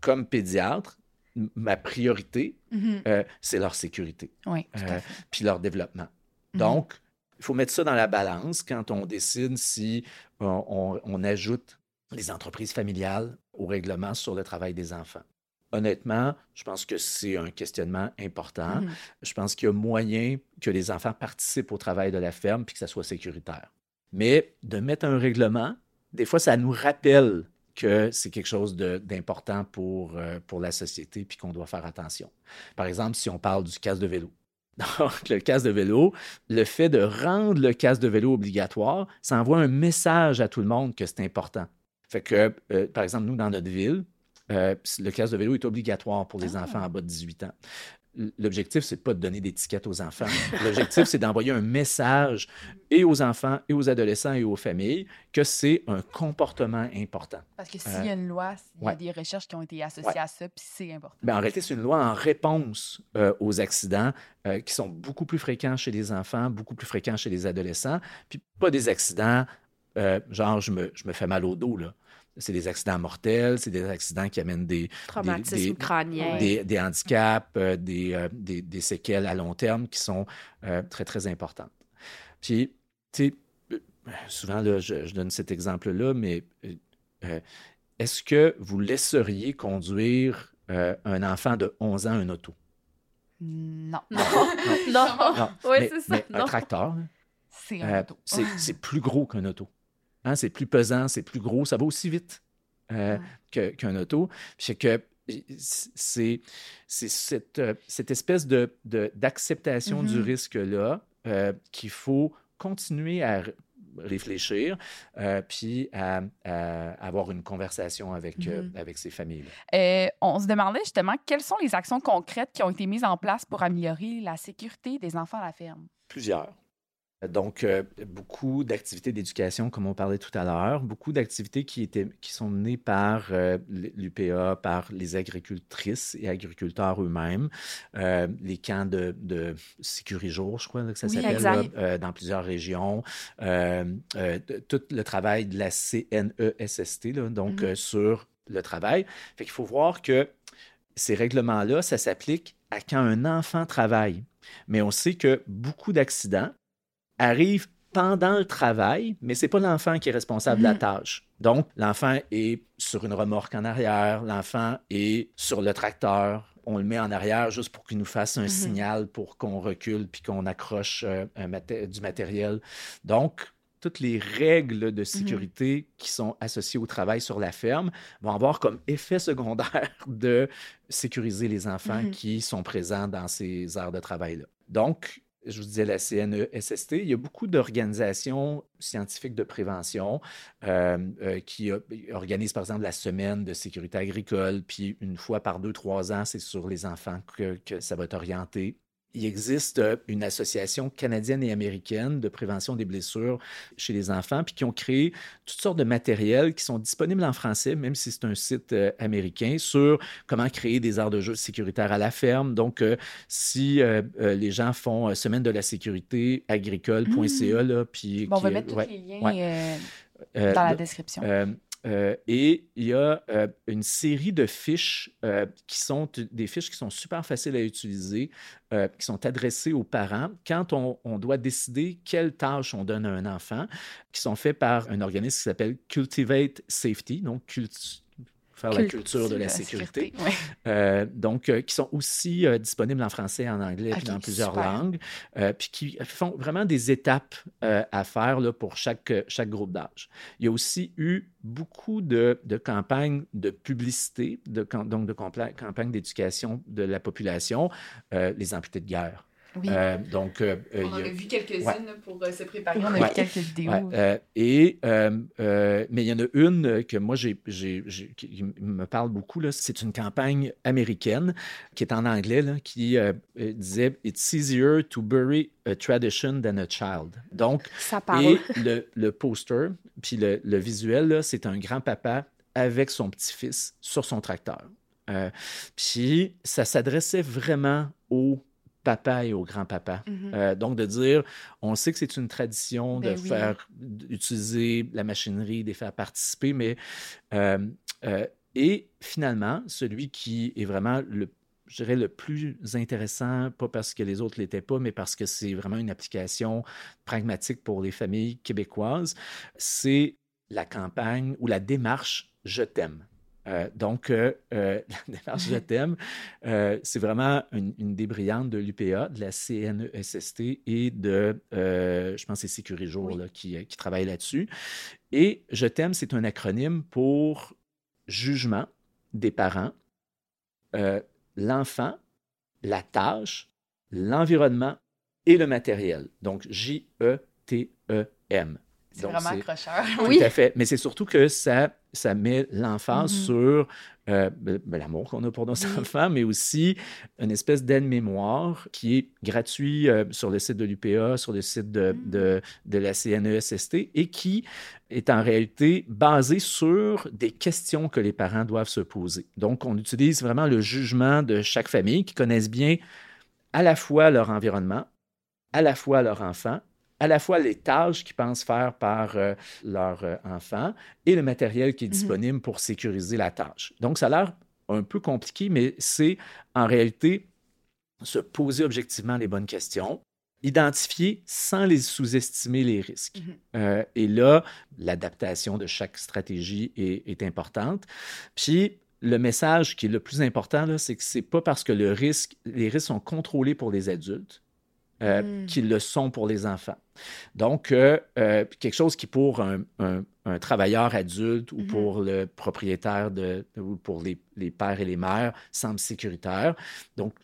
Comme pédiatre, ma priorité, mm-hmm. euh, c'est leur sécurité, puis leur développement. Mm-hmm. Donc, il faut mettre ça dans la balance quand on décide si on ajoute les entreprises familiales au règlement sur le travail des enfants honnêtement, je pense que c'est un questionnement important. Mm-hmm. Je pense qu'il y a moyen que les enfants participent au travail de la ferme puis que ça soit sécuritaire. Mais de mettre un règlement, des fois, ça nous rappelle que c'est quelque chose d'important pour, euh, pour la société puis qu'on doit faire attention. Par exemple, si on parle du casque de vélo. Donc, le casque de vélo, le fait de rendre le casque de vélo obligatoire, ça envoie un message à tout le monde que c'est important. Fait que, euh, par exemple, nous, dans notre ville, euh, le casque de vélo est obligatoire pour les ah. enfants en bas de 18 ans. L'objectif, c'est pas de donner des tickets aux enfants. L'objectif, c'est d'envoyer un message et aux enfants, et aux adolescents, et aux familles que c'est un comportement important. Parce que s'il y a une loi, il y a des recherches qui ont été associées à ça, puis c'est important. Ben, en réalité, c'est une loi en réponse euh, aux accidents euh, qui sont beaucoup plus fréquents chez les enfants, beaucoup plus fréquents chez les adolescents, puis pas des accidents genre je me, je me fais mal au dos, là c'est des accidents mortels, c'est des accidents qui amènent des traumatismes crâniens, des, handicaps, euh, euh, des, des, séquelles à long terme qui sont euh, très, très importantes. Puis, tu sais, souvent, là, je, donne cet exemple-là, mais est-ce que vous laisseriez conduire un enfant de 11 ans un auto? Non. Non. non. Oui, c'est ça. un tracteur, C'est un Euh, auto. c'est plus gros qu'un auto. Hein, c'est plus pesant, c'est plus gros, ça va aussi vite euh, Ouais. qu'un auto. Puis c'est que c'est cette, euh, cette espèce de, de- d'acceptation du Mhm. risque-là euh, qu'il faut continuer à réfléchir, euh, puis à, à avoir une conversation avec, euh, Mhm. avec ces familles-là. Euh, on se demandait justement quelles sont les actions concrètes qui ont été mises en place pour améliorer la sécurité des enfants à la ferme? Plusieurs. Donc, euh, beaucoup d'activités d'éducation, comme on parlait tout à l'heure, beaucoup d'activités qui, étaient, qui sont menées par euh, l'UPA, par les agricultrices et agriculteurs eux-mêmes, Euh, les camps de, de sécurijour, je crois là, que ça Oui, s'appelle, dans plusieurs régions. Tout le travail de la CNESST, là, donc Mhm. euh, sur le travail. Fait qu'il faut voir que ces règlements-là, ça s'applique à quand un enfant travaille. Mais on sait que beaucoup d'accidents arrivent pendant le travail, mais c'est pas l'enfant qui est responsable de la Mhm. tâche. Donc, l'enfant est sur une remorque en arrière, l'enfant est sur le tracteur. On le met en arrière juste pour qu'il nous fasse un Mhm. signal pour qu'on recule puis qu'on accroche euh, un maté- du matériel. Donc, toutes les règles de sécurité qui sont associées au travail sur la ferme vont avoir comme effet secondaire de sécuriser les enfants Mhm. qui sont présents dans ces heures de travail-là. Donc, je vous disais la CNESST, il y a beaucoup d'organisations scientifiques de prévention euh, euh, qui euh, organisent par exemple la semaine de sécurité agricole, puis une fois par deux, trois ans, c'est sur les enfants que, que ça va être orienté. Il existe euh, une association canadienne et américaine de prévention des blessures chez les enfants, puis qui ont créé toutes sortes de matériels qui sont disponibles en français, même si c'est un site euh, américain, sur comment créer des aires de jeu sécuritaires à la ferme. Donc, euh, si euh, les gens font semaine de la sécurité agricole.ca, là, puis... Bon, on va mettre tous ouais, les liens ouais. euh, dans la description. euh, euh, et il y a euh, une série de fiches euh, qui sont des fiches qui sont super faciles à utiliser, qui sont adressées aux parents quand on, doit décider quelle tâche on donne à un enfant, qui sont faits par un organisme qui s'appelle Cultivate Safety, donc culti- faire la Cult- culture de la La sécurité. ouais. Euh, donc, euh, qui sont aussi euh, disponibles en français en anglais, puis Ok, dans plusieurs super. langues, puis qui font vraiment des étapes à faire là, pour chaque, chaque groupe d'âge. Il y a aussi eu beaucoup de, de campagnes de publicité, de, donc de campagnes d'éducation de la population, euh, les amputés de guerre. Oui. Euh, donc, euh, euh, on en il y a a- vu quelques-unes Ouais. pour euh, se préparer. On a Ouais. vu quelques vidéos. Ouais, euh, et, euh, euh, mais il y en a une que moi, j'ai, qui me parle beaucoup. là. C'est une campagne américaine qui est en anglais, là, qui disait It's easier to bury a tradition than a child. Donc, Ça parle. et le, le poster, puis le, le visuel, là, c'est un grand-papa avec son petit-fils sur son tracteur. Euh, puis ça s'adressait vraiment aux papas et aux grands-papas. Mhm. Euh, donc, de dire, on sait que c'est une tradition Ben de oui. faire utiliser la machinerie, de les faire participer, mais euh, euh, et finalement, celui qui est vraiment le je dirais le plus intéressant, pas parce que les autres l'étaient pas, mais parce que c'est vraiment une application pragmatique pour les familles québécoises, c'est la campagne ou la démarche Je t'aime. Euh, donc, euh, euh, la démarche Je t'aime, c'est vraiment une, une des brillantes de l'UPA, de la CNESST et de, je pense, c'est Sécurijour Oui. là, qui, qui travaille là-dessus. Et Je t'aime, c'est un acronyme pour jugement des parents, l'enfant, la tâche, l'environnement et le matériel. Donc, J-E-T-E-M. C'est vraiment accrocheur. Oui. tout à fait. Mais c'est surtout que ça, ça met l'emphase Mhm. sur euh, ben, ben, l'amour qu'on a pour nos Oui. enfants, mais aussi une espèce d'aide-mémoire qui est gratuit euh, sur le site de l'UPA, sur le site de, de, de la CNESST et qui est en réalité basé sur des questions que les parents doivent se poser. Donc, on utilise vraiment le jugement de chaque famille qui connaissent bien à la fois leur environnement, à la fois leur enfant, à la fois les tâches qu'ils pensent faire par euh, leur euh, enfant et le matériel qui est Mhm. disponible pour sécuriser la tâche. Donc, ça a l'air un peu compliqué, mais c'est en réalité se poser objectivement les bonnes questions, identifier sans les sous-estimer les risques. Mhm. Euh, et là, l'adaptation de chaque stratégie est, est importante. Puis, le message qui est le plus important, c'est que c'est pas parce que le risque, les risques sont contrôlés pour les adultes euh, mm. qu'ils le sont pour les enfants. Donc, euh, euh, quelque chose qui pour un, travailleur adulte ou mm-hmm. pour le propriétaire de, ou pour les, pères et les mères semble sécuritaire. Donc,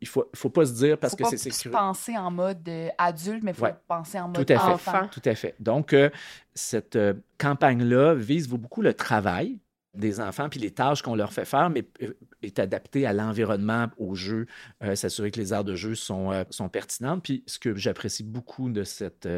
il faut, faut pas se dire parce que c'est sécuritaire. penser en mode adulte, mais il faut penser en mode tout à fait, enfant. Tout à fait. Donc, cette campagne-là vise beaucoup le travail, des enfants, puis les tâches qu'on leur fait faire, mais euh, est adapté à l'environnement, au jeu, euh, s'assurer que les aires de jeu sont, euh, sont pertinentes. Puis ce que j'apprécie beaucoup de cette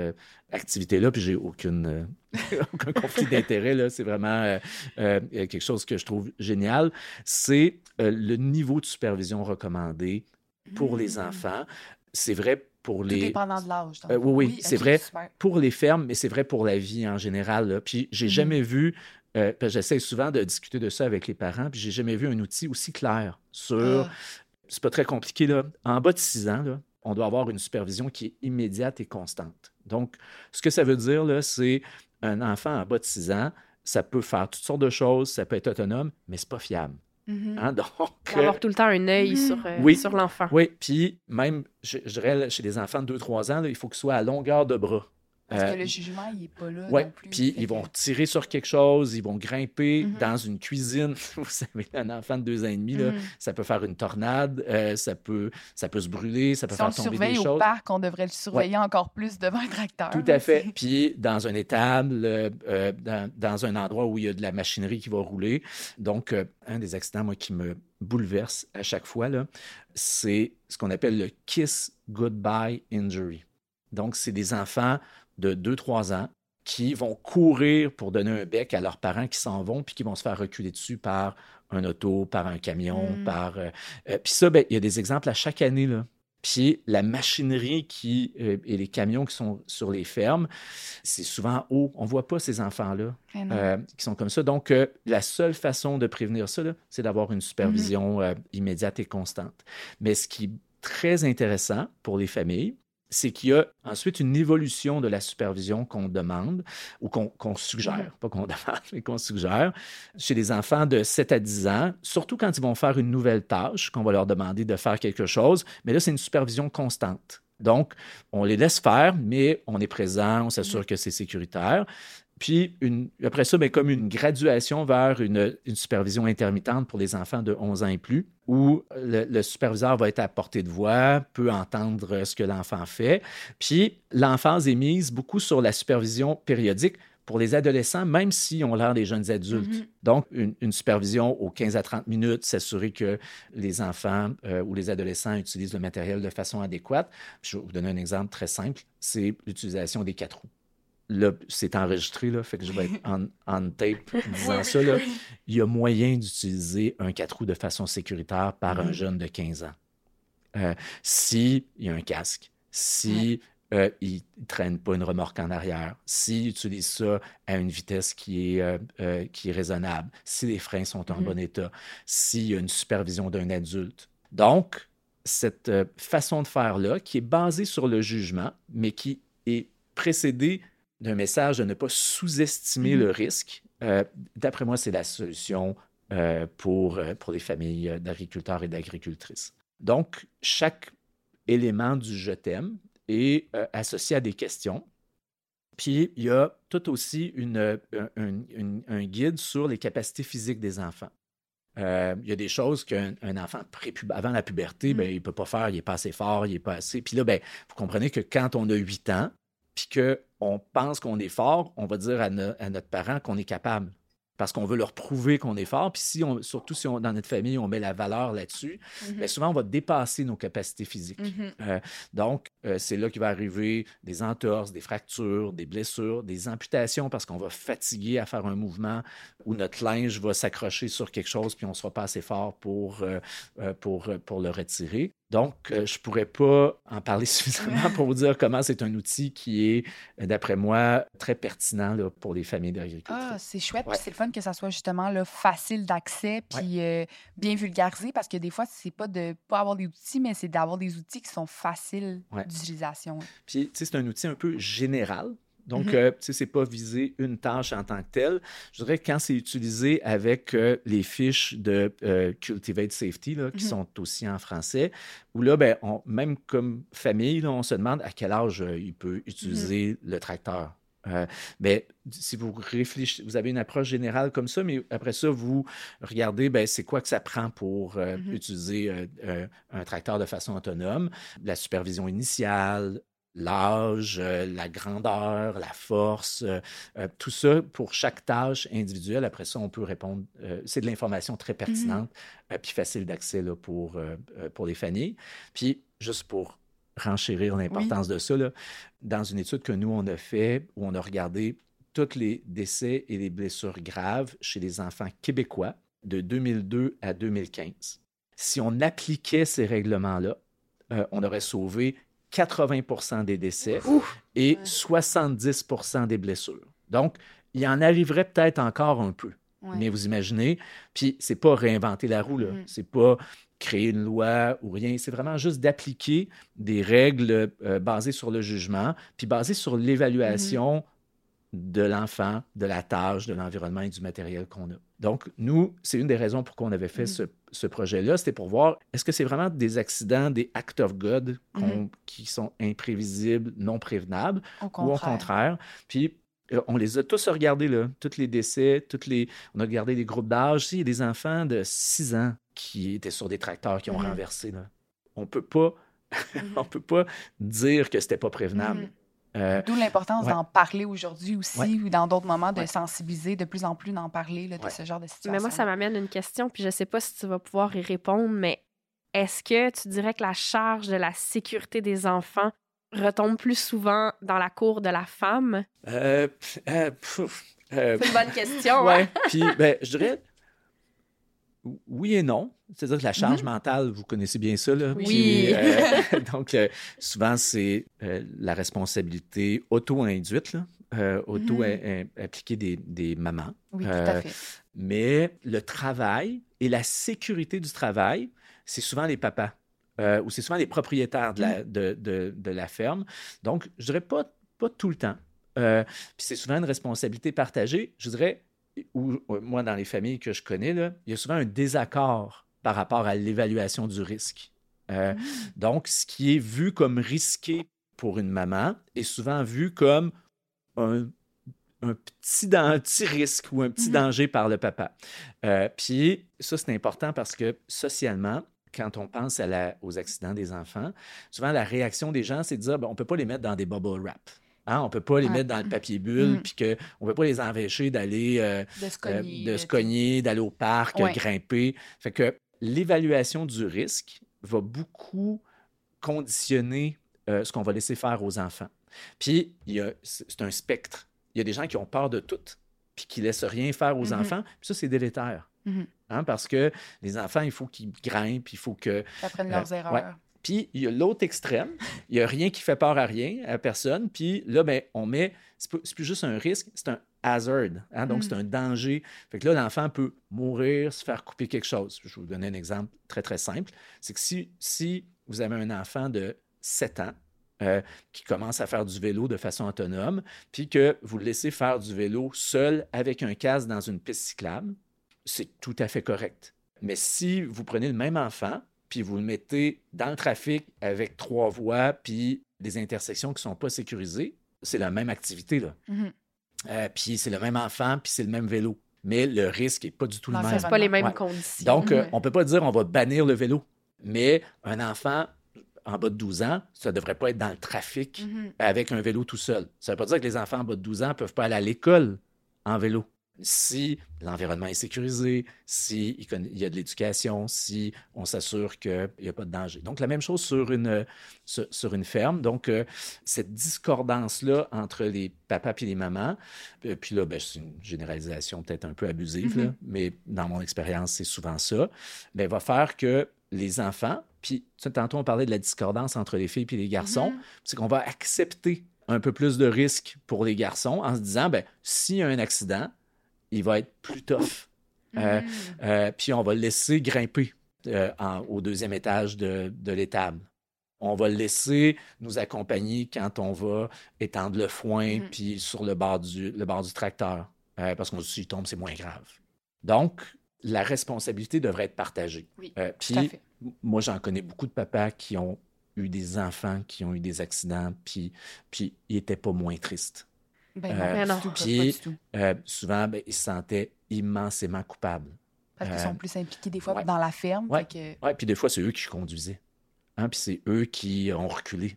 activité-là, puis j'ai aucune, aucun conflit d'intérêt, c'est vraiment quelque chose que je trouve génial, c'est le niveau de supervision recommandé pour les mmh. enfants. C'est vrai pour les. Tout dépendant de l'âge. oui, oui, c'est vrai pour les fermes, mais c'est vrai pour la vie en général. Puis j'ai mmh. jamais vu euh, j'essaie souvent de discuter de ça avec les parents, puis j'ai jamais vu un outil aussi clair sur. Ah. C'est pas très compliqué, là. En bas de 6 ans, là, on doit avoir une supervision qui est immédiate et constante. Donc, ce que ça veut dire, là, c'est un enfant en bas de 6 ans, ça peut faire toutes sortes de choses, ça peut être autonome, mais c'est pas fiable. Mm-hmm. Hein, donc, avoir tout le temps un œil mm-hmm. sur, euh, sur l'enfant. Oui, puis même, je, je, dirais, chez les enfants de 2-3 ans, il faut qu'ils soient à longueur de bras. Parce que euh, le jugement, il n'est pas là. Oui. Puis ils vont tirer sur quelque chose, ils vont grimper mhm. dans une cuisine. Vous savez, un enfant de deux ans et demi, là, mhm. ça peut faire une tornade, euh, ça, peut, ça peut se brûler, ça peut faire tomber des choses. on le surveille au parc, on devrait le surveiller encore plus devant un tracteur. Tout à fait. Puis dans un étable, euh, dans, dans, un endroit où il y a de la machinerie qui va rouler. Donc, un des accidents, moi, qui me bouleverse à chaque fois, c'est ce qu'on appelle le kiss goodbye injury. Donc, c'est des enfants de 2-3 ans qui vont courir pour donner un bec à leurs parents qui s'en vont, puis qui vont se faire reculer dessus par un auto, par un camion, mm. par... Euh, euh, puis ça, ben, il y a des exemples à chaque année, là. Puis la machinerie qui, euh, et les camions qui sont sur les fermes, c'est souvent haut. On ne voit pas ces enfants-là qui sont comme ça. Donc, la seule façon de prévenir ça, c'est d'avoir une supervision mm-hmm. immédiate et constante. Mais ce qui est très intéressant pour les familles, c'est qu'il y a ensuite une évolution de la supervision qu'on demande ou qu'on suggère, mm-hmm. pas qu'on demande, mais qu'on suggère chez les enfants de 7 à 10 ans, surtout quand ils vont faire une nouvelle tâche, qu'on va leur demander de faire quelque chose, mais là, c'est une supervision constante. Donc, on les laisse faire, mais on est présent, on s'assure mm-hmm. que c'est sécuritaire. Puis une, après ça, bien, comme une graduation vers une, supervision intermittente pour les enfants de 11 ans et plus, où le, superviseur va être à portée de voix, peut entendre ce que l'enfant fait. Puis l'enfance est mise beaucoup sur la supervision périodique pour les adolescents, même si on l'air des jeunes adultes. Mm-hmm. Donc, une, supervision aux 15 à 30 minutes, s'assurer que les enfants euh, ou les adolescents utilisent le matériel de façon adéquate. Je vais vous donner un exemple très simple, c'est l'utilisation des quatre roues c'est enregistré, là, fait que je vais être en, tape disant ça. Là. Il y a moyen d'utiliser un 4 roues de façon sécuritaire par un mm-hmm. jeune de 15 ans. Euh, S'il y a un casque, si euh, il ne traîne pas une remorque en arrière, s'il utilise ça à une vitesse qui est, euh, qui est raisonnable, si les freins sont en mm-hmm. bon état, s'il y a une supervision d'un adulte. Donc, cette façon de faire-là, qui est basée sur le jugement, mais qui est précédée d'un message de ne pas sous-estimer le mhm. risque, euh, d'après moi, c'est la solution euh, pour, euh, pour les familles d'agriculteurs et d'agricultrices. Donc, chaque élément du je t'aime est associé à des questions. Puis, il y a tout aussi une, un, guide sur les capacités physiques des enfants. il y a des choses qu'un enfant avant la puberté, mm. ben, il ne peut pas faire, il n'est pas assez fort, il n'est pas assez. Puis là, ben, vous comprenez que quand on a 8 ans, puis qu'on pense qu'on est fort, on va dire à, à notre parent qu'on est capable parce qu'on veut leur prouver qu'on est fort. Puis si on, surtout si on, dans notre famille, on met la valeur là-dessus, ben, souvent, on va dépasser nos capacités physiques. Mm-hmm. Euh, donc, euh, c'est là qu'il va arriver des entorses, des fractures, des blessures, des amputations parce qu'on va fatiguer à faire un mouvement où notre linge va s'accrocher sur quelque chose puis on ne sera pas assez fort pour, euh, pour, pour le retirer. Donc, je ne pourrais pas en parler suffisamment pour vous dire comment c'est un outil qui est, d'après moi, très pertinent là, pour les familles d'agriculteurs. Ah, c'est chouette. c'est le fun que ça soit justement là, facile d'accès puis euh, bien vulgarisé parce que des fois, c'est pas de pas avoir des outils, mais c'est d'avoir des outils qui sont faciles d'utilisation. Puis, tu sais, c'est un outil un peu général. Donc, euh, tu sais, c'est pas viser une tâche en tant que telle. Je dirais que quand c'est utilisé avec euh, les fiches de euh, Cultivate Safety, là, qui Mhm. sont aussi en français, où là, ben, on- même comme famille, là, on se demande à quel âge il peut utiliser le tracteur. Euh, mais si vous réfléchissez, vous avez une approche générale comme ça, mais après ça, vous regardez, ben, c'est quoi que ça prend pour euh, utiliser euh, un tracteur de façon autonome, la supervision initiale, l'âge, euh, la grandeur, la force, euh, euh, tout ça pour chaque tâche individuelle. Après ça, on peut répondre. euh, c'est de l'information très pertinente euh, puis facile d'accès là, pour, pour les familles. Puis, juste pour renchérir l'importance de ça, là, dans une étude que nous, on a fait, où on a regardé tous les décès et les blessures graves chez les enfants québécois de 2002 à 2015. Si on appliquait ces règlements-là, on aurait sauvé 80% des décès et Ouais. 70% des blessures. Donc, il en arriverait peut-être encore un peu. Ouais. Mais vous imaginez, puis c'est pas réinventer la roue, là. Mhm. C'est pas créer une loi ou rien. C'est vraiment juste d'appliquer des règles euh, basées sur le jugement, puis basées sur l'évaluation de l'enfant, de la tâche, de l'environnement et du matériel qu'on a. Donc, nous, c'est une des raisons pour qu'on avait fait Mhm. ce, ce projet-là, c'était pour voir est-ce que c'est vraiment des accidents, des acts of God Mhm. qui sont imprévisibles, non prévenables, Au ou au contraire. Puis, euh, on les a tous regardés, là, tous les décès, toutes les... on a regardé les groupes d'âge. Il y a des enfants de 6 ans qui étaient sur des tracteurs qui ont Mhm. renversé. Là. On peut pas, Mhm. on peut pas dire que c'était pas prévenable. Euh, D'où l'importance Ouais. d'en parler aujourd'hui aussi Ouais. ou dans d'autres moments de Ouais. sensibiliser de plus en plus d'en parler là, de Ouais. ce genre de situation. Mais moi, ça m'amène une question, puis je sais pas si tu vas pouvoir y répondre, mais est-ce que tu dirais que la charge de la sécurité des enfants retombe plus souvent dans la cour de la femme? euh, euh, euh, C'est une bonne question, ouais. hein? Puis, ben, je dirais oui et non. C'est-à-dire que la charge Mhm. mentale, vous connaissez bien ça. Là. Oui. Puis, euh, donc, euh, souvent, c'est euh, la responsabilité auto-induite, euh, auto-appliquée des, des mamans. Oui, tout à fait. Mais le travail et la sécurité du travail, c'est souvent les papas ou c'est souvent les propriétaires de la, de, de- de la ferme. Donc, je dirais pas, pas tout le temps. Puis c'est souvent une responsabilité partagée. Je dirais, ou ou moi, dans les familles que je connais, là, il y a souvent un désaccord par rapport à l'évaluation du risque. Euh, Mm. donc, ce qui est vu comme risqué pour une maman est souvent vu comme un, un petit, risque ou un petit Mhm. danger par le papa. Euh, puis, ça, c'est important parce que socialement, quand on pense à la- aux accidents des enfants, souvent la réaction des gens, c'est de dire ben, on ne peut pas les mettre dans des bubble wrap. Hein, on ne peut pas les Ouais. mettre dans le papier bulle, Mhm. puis qu'on ne peut pas les empêcher d'aller euh, De se euh, cogner. d'aller au parc, Ouais. grimper. Fait que l'évaluation du risque va beaucoup conditionner euh, ce qu'on va laisser faire aux enfants. Puis, il y a- c'est un spectre. Il y a des gens qui ont peur de tout, puis qui laissent rien faire aux Mhm. enfants. Puis ça, c'est délétère. Mhm. Hein, parce que les enfants, il faut qu'ils grimpent, il faut que... Ils apprennent leurs erreurs. ouais. Puis, il y a l'autre extrême. Il n'y a rien qui fait peur à rien, à personne. Puis là, ben, on met... C'est c'est plus juste un risque, c'est un hazard. hein, donc, Mm. c'est un danger. Fait que là, l'enfant peut mourir, se faire couper quelque chose. Je vais vous donner un exemple très, très simple. C'est que si, si vous avez un enfant de 7 ans euh, qui commence à faire du vélo de façon autonome, puis que vous le laissez faire du vélo seul avec un casque dans une piste cyclable, c'est tout à fait correct. Mais si vous prenez le même enfant, puis vous le mettez dans le trafic avec trois voies, puis des intersections qui ne sont pas sécurisées, c'est la même activité, là. Mhm. Euh, puis c'est le même enfant, puis c'est le même vélo. Mais le risque n'est pas du tout le même. C'est pas les mêmes Ouais. conditions. Donc, euh, on ne peut pas dire on va bannir le vélo. Mais un enfant en bas de 12 ans, ça ne devrait pas être dans le trafic Mhm. avec un vélo tout seul. Ça ne veut pas dire que les enfants en bas de 12 ans ne peuvent pas aller à l'école en vélo. Si l'environnement est sécurisé, si il conna- il y a de l'éducation, si on s'assure qu'il n'y a pas de danger. Donc, la même chose sur une, sur, une ferme. Donc, euh, cette discordance-là entre les papas et les mamans, euh, puis là, ben, c'est une généralisation peut-être un peu abusive, là, Mhm. mais dans mon expérience, c'est souvent ça, ben, va faire que les enfants, puis tantôt on parlait de la discordance entre les filles et les garçons, Mhm. c'est qu'on va accepter un peu plus de risques pour les garçons en se disant, ben, s'il y a un accident, il va être plus tough. Euh, Mhm. Euh, puis on va le laisser grimper euh, en- au deuxième étage de, de l'étable. on va le laisser nous accompagner quand on va étendre le foin Mhm. puis sur le bord du, le bord du tracteur. Parce qu'on s'il tombe, c'est moins grave. Donc, la responsabilité devrait être partagée. Oui, puis, moi, j'en connais beaucoup de papas qui ont eu des enfants qui ont eu des accidents, puis, puis ils n'étaient pas moins tristes. Ben Euh, non, Ben non. puis- pas du tout. Euh, souvent, ben, ils se sentaient immensément coupables. Parce qu'ils euh, sont plus impliqués des fois ouais. dans la ferme. Ouais, puis des fois, c'est eux qui conduisaient. Hein, puis c'est eux qui ont reculé.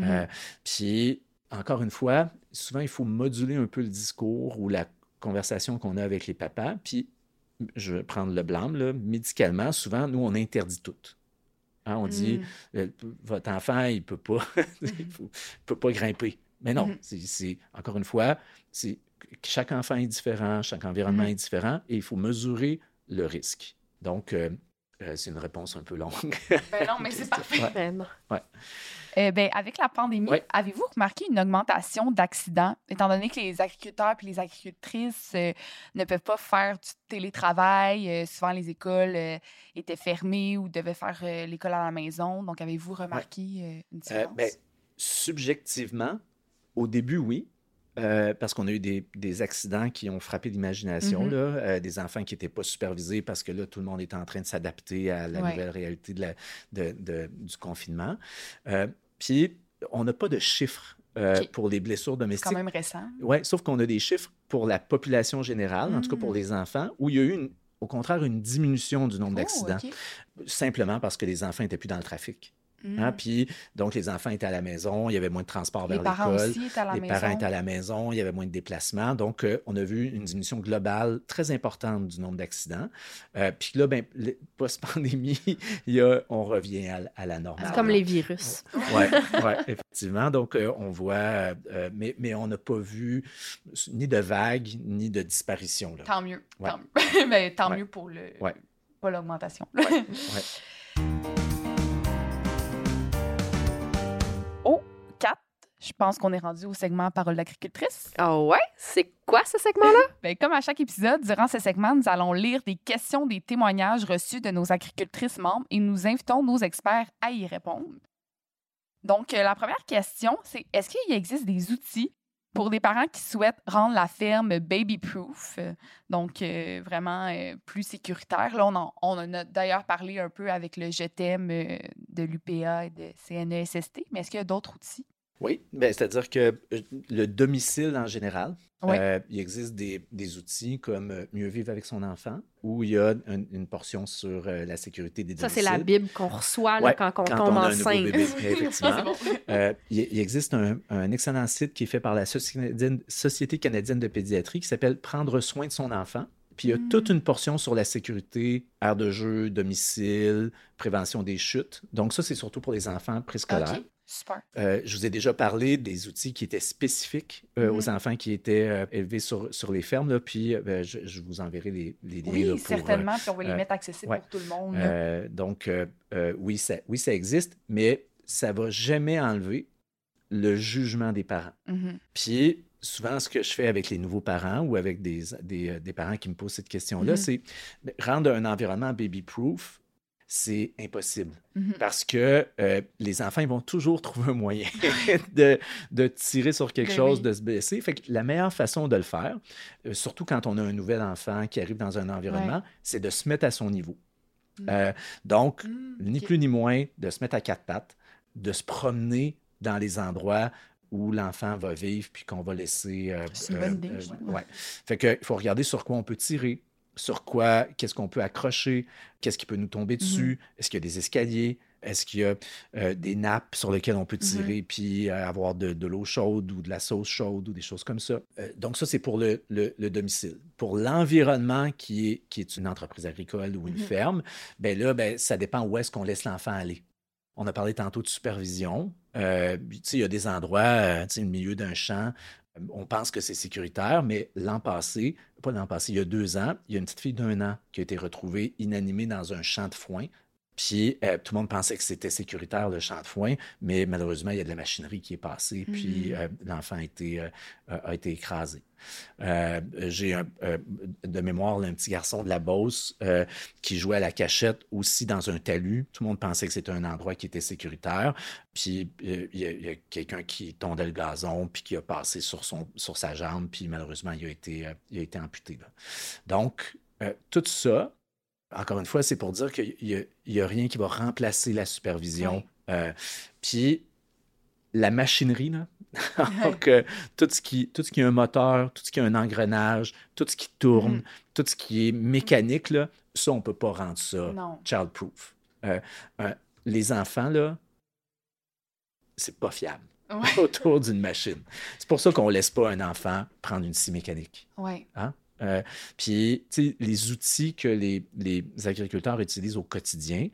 Euh, Mhm. puis, encore une fois, souvent, il faut moduler un peu le discours ou la conversation qu'on a avec les papas. Puis, je vais prendre le blâme, là, médicalement, souvent, nous, on interdit tout. Hein, on dit, Mhm. euh, votre enfant, il peut pas, il faut- il peut pas grimper. Mais non, Mhm. c'est- c'est, encore une fois, c'est chaque enfant est différent, chaque environnement Mhm. est différent et il faut mesurer le risque. Donc, euh, euh, c'est une réponse un peu longue. Ben non, mais c'est parfait. Ouais. Ben non. Euh, ben, avec la pandémie, Ouais. avez-vous remarqué une augmentation d'accidents, étant donné que les agriculteurs et les agricultrices euh, ne peuvent pas faire du télétravail? euh, souvent, les écoles euh, étaient fermées ou devaient faire euh, l'école à la maison? Donc, avez-vous remarqué euh, une Euh, différence? ben, subjectivement, au début, oui. euh, parce qu'on a eu des, des accidents qui ont frappé l'imagination, Mhm. euh, des enfants qui n'étaient pas supervisés parce que là, tout le monde était en train de s'adapter à la Ouais. nouvelle réalité de la- de- de- du confinement. Euh, Puis, on n'a pas de chiffres pour les blessures c'est domestiques. quand même récent. Oui, sauf qu'on a des chiffres pour la population générale, en tout cas pour Mm. les enfants, où il y a eu, une- au contraire, une diminution du nombre Oh, d'accidents, simplement parce que les enfants n'étaient plus dans le trafic. Mm. Hein, Puis, donc, les enfants étaient à la maison, il y avait moins de transport les vers parents l'école. aussi étaient à la Les maison. parents étaient à la maison, il y avait moins de déplacements. Donc, euh, on a vu une diminution globale très importante du nombre d'accidents. Euh, puis là, ben, post-pandémie, il y a- on revient à, à la normale. C'est comme les virus. Oui, ouais, effectivement. Donc, euh, on voit, mais, mais on n'a pas vu ni de vagues, ni de disparition. Là. Tant mieux. Ouais. Tant mieux. Ben, tant Ouais. mieux pour le Ouais. pas l'augmentation. je pense qu'on est rendu au segment Parole d'agricultrice. Ah ouais? C'est quoi ce segment-là? Ben, comme à chaque épisode, durant ce segment, nous allons lire des questions, des témoignages reçus de nos agricultrices membres et nous invitons nos experts à y répondre. Donc, euh, la première question, c'est est-ce qu'il existe des outils pour des parents qui souhaitent rendre la ferme baby-proof, donc euh, vraiment euh, plus sécuritaire? Là, on en, on en a d'ailleurs parlé un peu avec le Je t'aime de l'UPA et de CNESST, mais est-ce qu'il y a d'autres outils? Oui, ben, c'est-à-dire que euh, le domicile en général, Oui. euh, il existe des, des outils comme euh, Mieux vivre avec son enfant, où il y a un- une portion sur euh, la sécurité des Ça, domiciles. c'est la Bible qu'on reçoit là, Ouais, quand on tombe enceinte. Effectivement. Bon. Euh, il, il existe un, un excellent site qui est fait par la Société canadienne de pédiatrie qui s'appelle Prendre soin de son enfant. Puis il y a Mm. toute une portion sur la sécurité, aire de jeu, domicile, prévention des chutes. Donc ça, c'est surtout pour les enfants préscolaires. Super. Euh, je vous ai déjà parlé des outils qui étaient spécifiques euh, Mhm. aux enfants qui étaient euh, élevés sur, sur les fermes. Là, puis euh, je, je vous enverrai les, les liens. Oui, là, pour, certainement, puis on va les mettre accessibles ouais. pour tout le monde. donc, oui, ça, oui, ça existe, mais ça va jamais enlever le jugement des parents. Mhm. Puis, souvent, ce que je fais avec les nouveaux parents ou avec des, des, des parents qui me posent cette question-là, Mhm. c'est ben, rendre un environnement baby-proof, c'est impossible. Mhm. Parce que euh, les enfants, ils vont toujours trouver un moyen de, de tirer sur quelque Ben chose, oui. de se blesser. Fait que la meilleure façon de le faire, euh, surtout quand on a un nouvel enfant qui arrive dans un environnement, c'est de se mettre à son niveau. Mhm. Euh, donc, Mm, ni plus ni moins, de se mettre à quatre pattes, de se promener dans les endroits où l'enfant va vivre puis qu'on va laisser. C'est une bonne idée, ouais. Fait que il faut regarder sur quoi on peut tirer, sur quoi, qu'est-ce qu'on peut accrocher, qu'est-ce qui peut nous tomber dessus, est-ce qu'il y a des escaliers, est-ce qu'il y a euh, des nappes sur lesquelles on peut tirer puis euh, avoir de, de l'eau chaude ou de la sauce chaude ou des choses comme ça. Euh, donc ça, c'est pour le, le- le domicile. Pour l'environnement qui est, qui est une entreprise agricole ou une Mhm. ferme, ben là, ben, ça dépend où est-ce qu'on laisse l'enfant aller. On a parlé tantôt de supervision. Il y a des endroits, au milieu d'un champ, on pense que c'est sécuritaire, mais l'an passé, pas l'an passé, il y a deux ans, il y a une petite fille d'un an qui a été retrouvée inanimée dans un champ de foin Puis euh, tout le monde pensait que c'était sécuritaire le champ de foin, mais malheureusement, il y a de la machinerie qui est passée, puis Mhm. euh, l'enfant a été, euh, a été écrasé. J'ai de mémoire là, un petit garçon de la Beauce qui jouait à la cachette aussi dans un talus. Tout le monde pensait que c'était un endroit qui était sécuritaire. Puis il y a, quelqu'un qui tondait le gazon, puis qui a passé sur, son, sur sa jambe, puis malheureusement, il a été, il a été amputé. là. Donc, tout ça, encore une fois, c'est pour dire qu'il n'y a, rien qui va remplacer la supervision. Oui. Euh, puis la machinerie, là, donc, euh, tout, ce qui, tout ce qui a un moteur, tout ce qui a un engrenage, tout ce qui tourne, Mhm. tout ce qui est mécanique, là, ça, on ne peut pas rendre ça child-proof. Euh, euh, les enfants, là, c'est pas fiable Ouais. autour d'une machine. C'est pour ça qu'on laisse pas un enfant prendre une scie mécanique. Ouais. Euh, puis, tu sais, les outils que les, les agriculteurs utilisent au quotidien,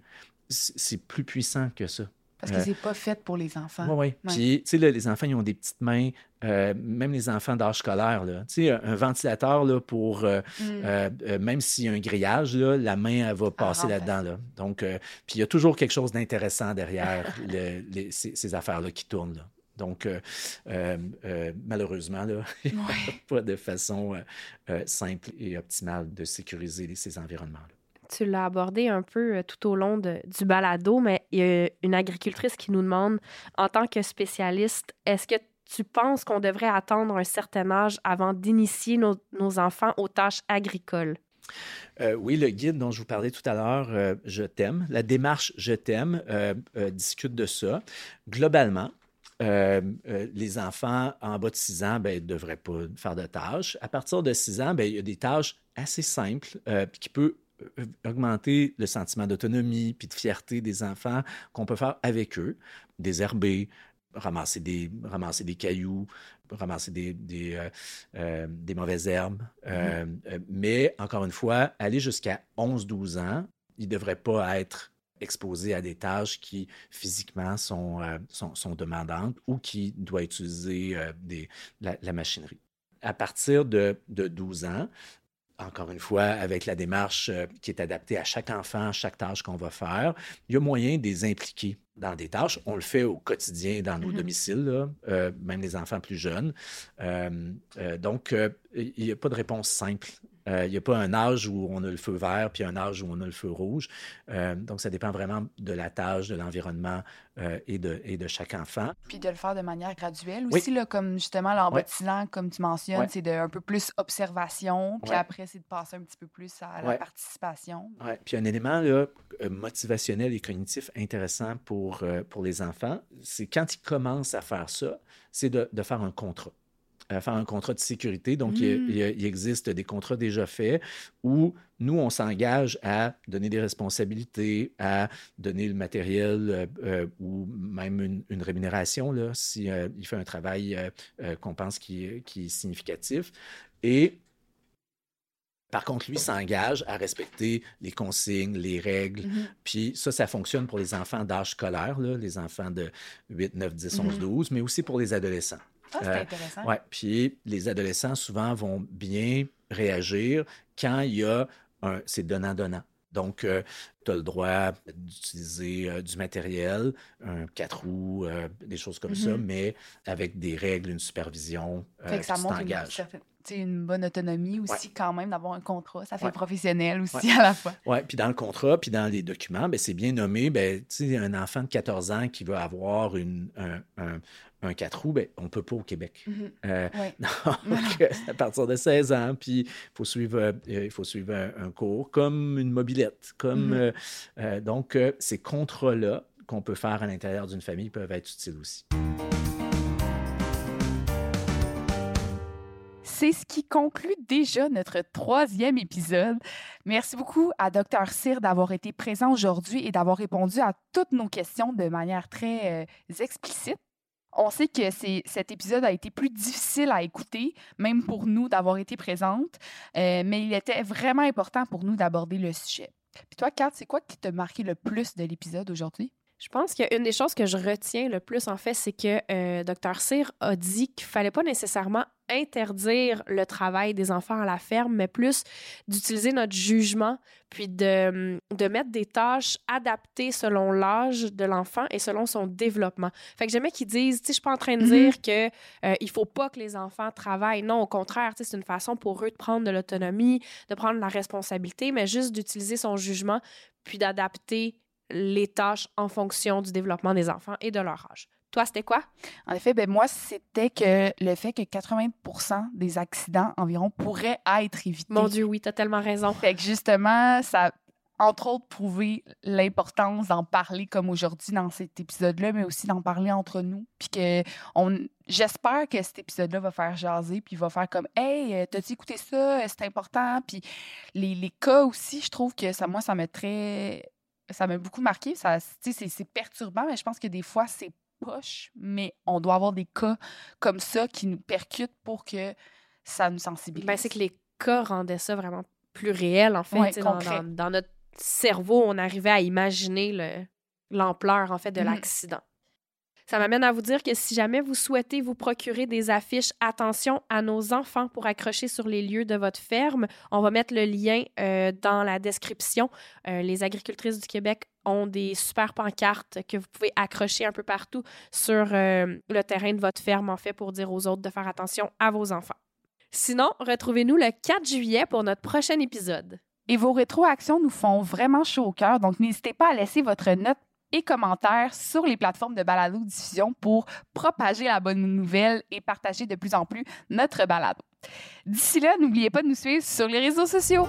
c'est plus puissant que ça. Parce que Euh, c'est pas fait pour les enfants. Oui, oui. Ouais. Puis, tu sais, les enfants, ils ont des petites mains, euh, même les enfants d'âge scolaire, là. Tu sais, un, ventilateur, là, pour, euh, Mm. euh, euh, même s'il y a un grillage, là, la main, elle va passer rentre là-dedans, là. Donc, puis il y a toujours quelque chose d'intéressant derrière le- les- ces, ces affaires-là qui tournent, là. Donc, euh, euh, euh, malheureusement, là, il n'y a Ouais. pas de façon simple et optimale de sécuriser ces environnements-là. Tu l'as abordé un peu tout au long de- du balado, mais il y a une agricultrice qui nous demande, en tant que spécialiste, est-ce que tu penses qu'on devrait attendre un certain âge avant d'initier nos, nos enfants aux tâches agricoles? Euh, oui, le guide dont je vous parlais tout à l'heure, euh, Je t'aime, la démarche Je t'aime euh, discute de ça. Globalement, euh, euh, les enfants en bas de 6 ans ben, ne devraient pas faire de tâches. À partir de 6 ans, ben, il y a des tâches assez simples euh, qui peuvent augmenter le sentiment d'autonomie puis de fierté des enfants qu'on peut faire avec eux. Désherber, ramasser des, ramasser des cailloux, ramasser des, des, des mauvaises herbes. Euh, mais encore une fois, aller jusqu'à 11-12 ans, il ne devrait pas être exposé à des tâches qui physiquement sont, euh, sont, sont demandantes ou qui doivent utiliser euh, des, la, la machinerie. À partir de, de 12 ans, encore une fois, avec la démarche euh, qui est adaptée à chaque enfant, chaque tâche qu'on va faire, il y a moyen de les impliquer dans des tâches. On le fait au quotidien dans nos Mhm. domiciles, là, euh, même les enfants plus jeunes. Euh, euh, donc, il n'y a pas de réponse simple. Euh, Il n'y a pas un âge où on a le feu vert puis un âge où on a le feu rouge. Euh, donc, ça dépend vraiment de la tâche, de l'environnement euh, et, de, et de chaque enfant. Puis de le faire de manière graduelle Oui. aussi, là, comme justement Ouais. bâtillant, comme tu mentionnes, c'est de un peu plus observation, puis après, c'est de passer un petit peu plus à la participation. Ouais. Puis un élément là, motivationnel et cognitif intéressant pour, pour les enfants, c'est quand ils commencent à faire ça, c'est de, de faire un contrat. Euh, faire un contrat de sécurité. Donc, il y a- Mm. il, existe des contrats déjà faits où nous, on s'engage à donner des responsabilités, à donner le matériel euh, euh, ou même une, une rémunération là, si euh, il fait un travail qu'on pense qui, est- qui est significatif. Et par contre, lui s'engage à respecter les consignes, les règles. Mhm. Puis ça, ça fonctionne pour les enfants d'âge scolaire, là, les enfants de 8, 9, 10, 11, Mhm. 12, mais aussi pour les adolescents. Ah, c'est Euh, intéressant. Ouais. Puis les adolescents, souvent, vont bien réagir quand il y a un. C'est donnant-donnant. Donc, tu as le droit d'utiliser euh, du matériel, un quatre roues, euh, des choses comme ça, Mhm. mais avec des règles, une supervision. euh, Fait que ça montre une, certaine- une bonne autonomie aussi, quand même, d'avoir un contrat. Ça fait Ouais. professionnel aussi à la fois. Oui, puis dans le contrat, puis dans les documents, ben, c'est bien nommé. Ben, tu sais, un enfant de 14 ans qui veut avoir une, un, un, un 4 roues, ben, on ne peut pas au Québec. Mhm. Euh, donc, à partir de 16 ans, puis il faut suivre, euh, il faut suivre un, un cours comme une mobilette. Comme, Mhm. euh, euh, donc, ces contrats-là qu'on peut faire à l'intérieur d'une famille peuvent être utiles aussi. C'est ce qui conclut déjà notre troisième épisode. Merci beaucoup à Dr. Cyr d'avoir été présent aujourd'hui et d'avoir répondu à toutes nos questions de manière très explicite. On sait que cet épisode a été plus difficile à écouter, même pour nous d'avoir été présente, euh, mais il était vraiment important pour nous d'aborder le sujet. Puis toi, Kat, c'est quoi qui t'a marqué le plus de l'épisode aujourd'hui? Je pense qu'une des choses que je retiens le plus, en fait, c'est que euh, Dr. Cyr a dit qu'il fallait pas nécessairement interdire le travail des enfants à la ferme, mais plus d'utiliser notre jugement, puis de, de mettre des tâches adaptées selon l'âge de l'enfant et selon son développement. Fait que j'aimais qu'ils disent, tu sais, je suis pas en train de Mhm. dire que euh, il faut pas que les enfants travaillent. Non, au contraire, c'est une façon pour eux de prendre de l'autonomie, de prendre la responsabilité, mais juste d'utiliser son jugement, puis d'adapter les tâches en fonction du développement des enfants et de leur âge. Toi, c'était quoi? En effet, ben moi, c'était que le fait que 80 des accidents environ pourraient être évités. Mon Dieu, oui, t'as tellement raison. Fait que justement, ça a entre autres prouvé l'importance d'en parler comme aujourd'hui dans cet épisode-là, mais aussi d'en parler entre nous. Puis que on, j'espère que cet épisode-là va faire jaser, puis va faire comme Hey, euh, t'as-tu écouté ça? C'est important. Puis les, les cas aussi, je trouve que ça, moi, ça m'a très. Ça m'a beaucoup marqué. Ça, c'est, perturbant, mais je pense que des fois, c'est poche, mais on doit avoir des cas comme ça qui nous percutent pour que ça nous sensibilise. Ben, c'est que les cas rendaient ça vraiment plus réel, en fait. Ouais, dans, concret. dans- dans notre cerveau, on arrivait à imaginer le- l'ampleur, en fait, de Mhm. l'accident. Ça m'amène à vous dire que si jamais vous souhaitez vous procurer des affiches Attention à nos enfants pour accrocher sur les lieux de votre ferme, on va mettre le lien euh, dans la description. Euh, les agricultrices du Québec ont des super pancartes que vous pouvez accrocher un peu partout sur euh, le terrain de votre ferme, en fait, pour dire aux autres de faire attention à vos enfants. Sinon, retrouvez-nous le 4 juillet pour notre prochain épisode. Et vos rétroactions nous font vraiment chaud au cœur, donc n'hésitez pas à laisser votre note et commentaires sur les plateformes de balado-diffusion pour propager la bonne nouvelle et partager de plus en plus notre balado. D'ici là, n'oubliez pas de nous suivre sur les réseaux sociaux.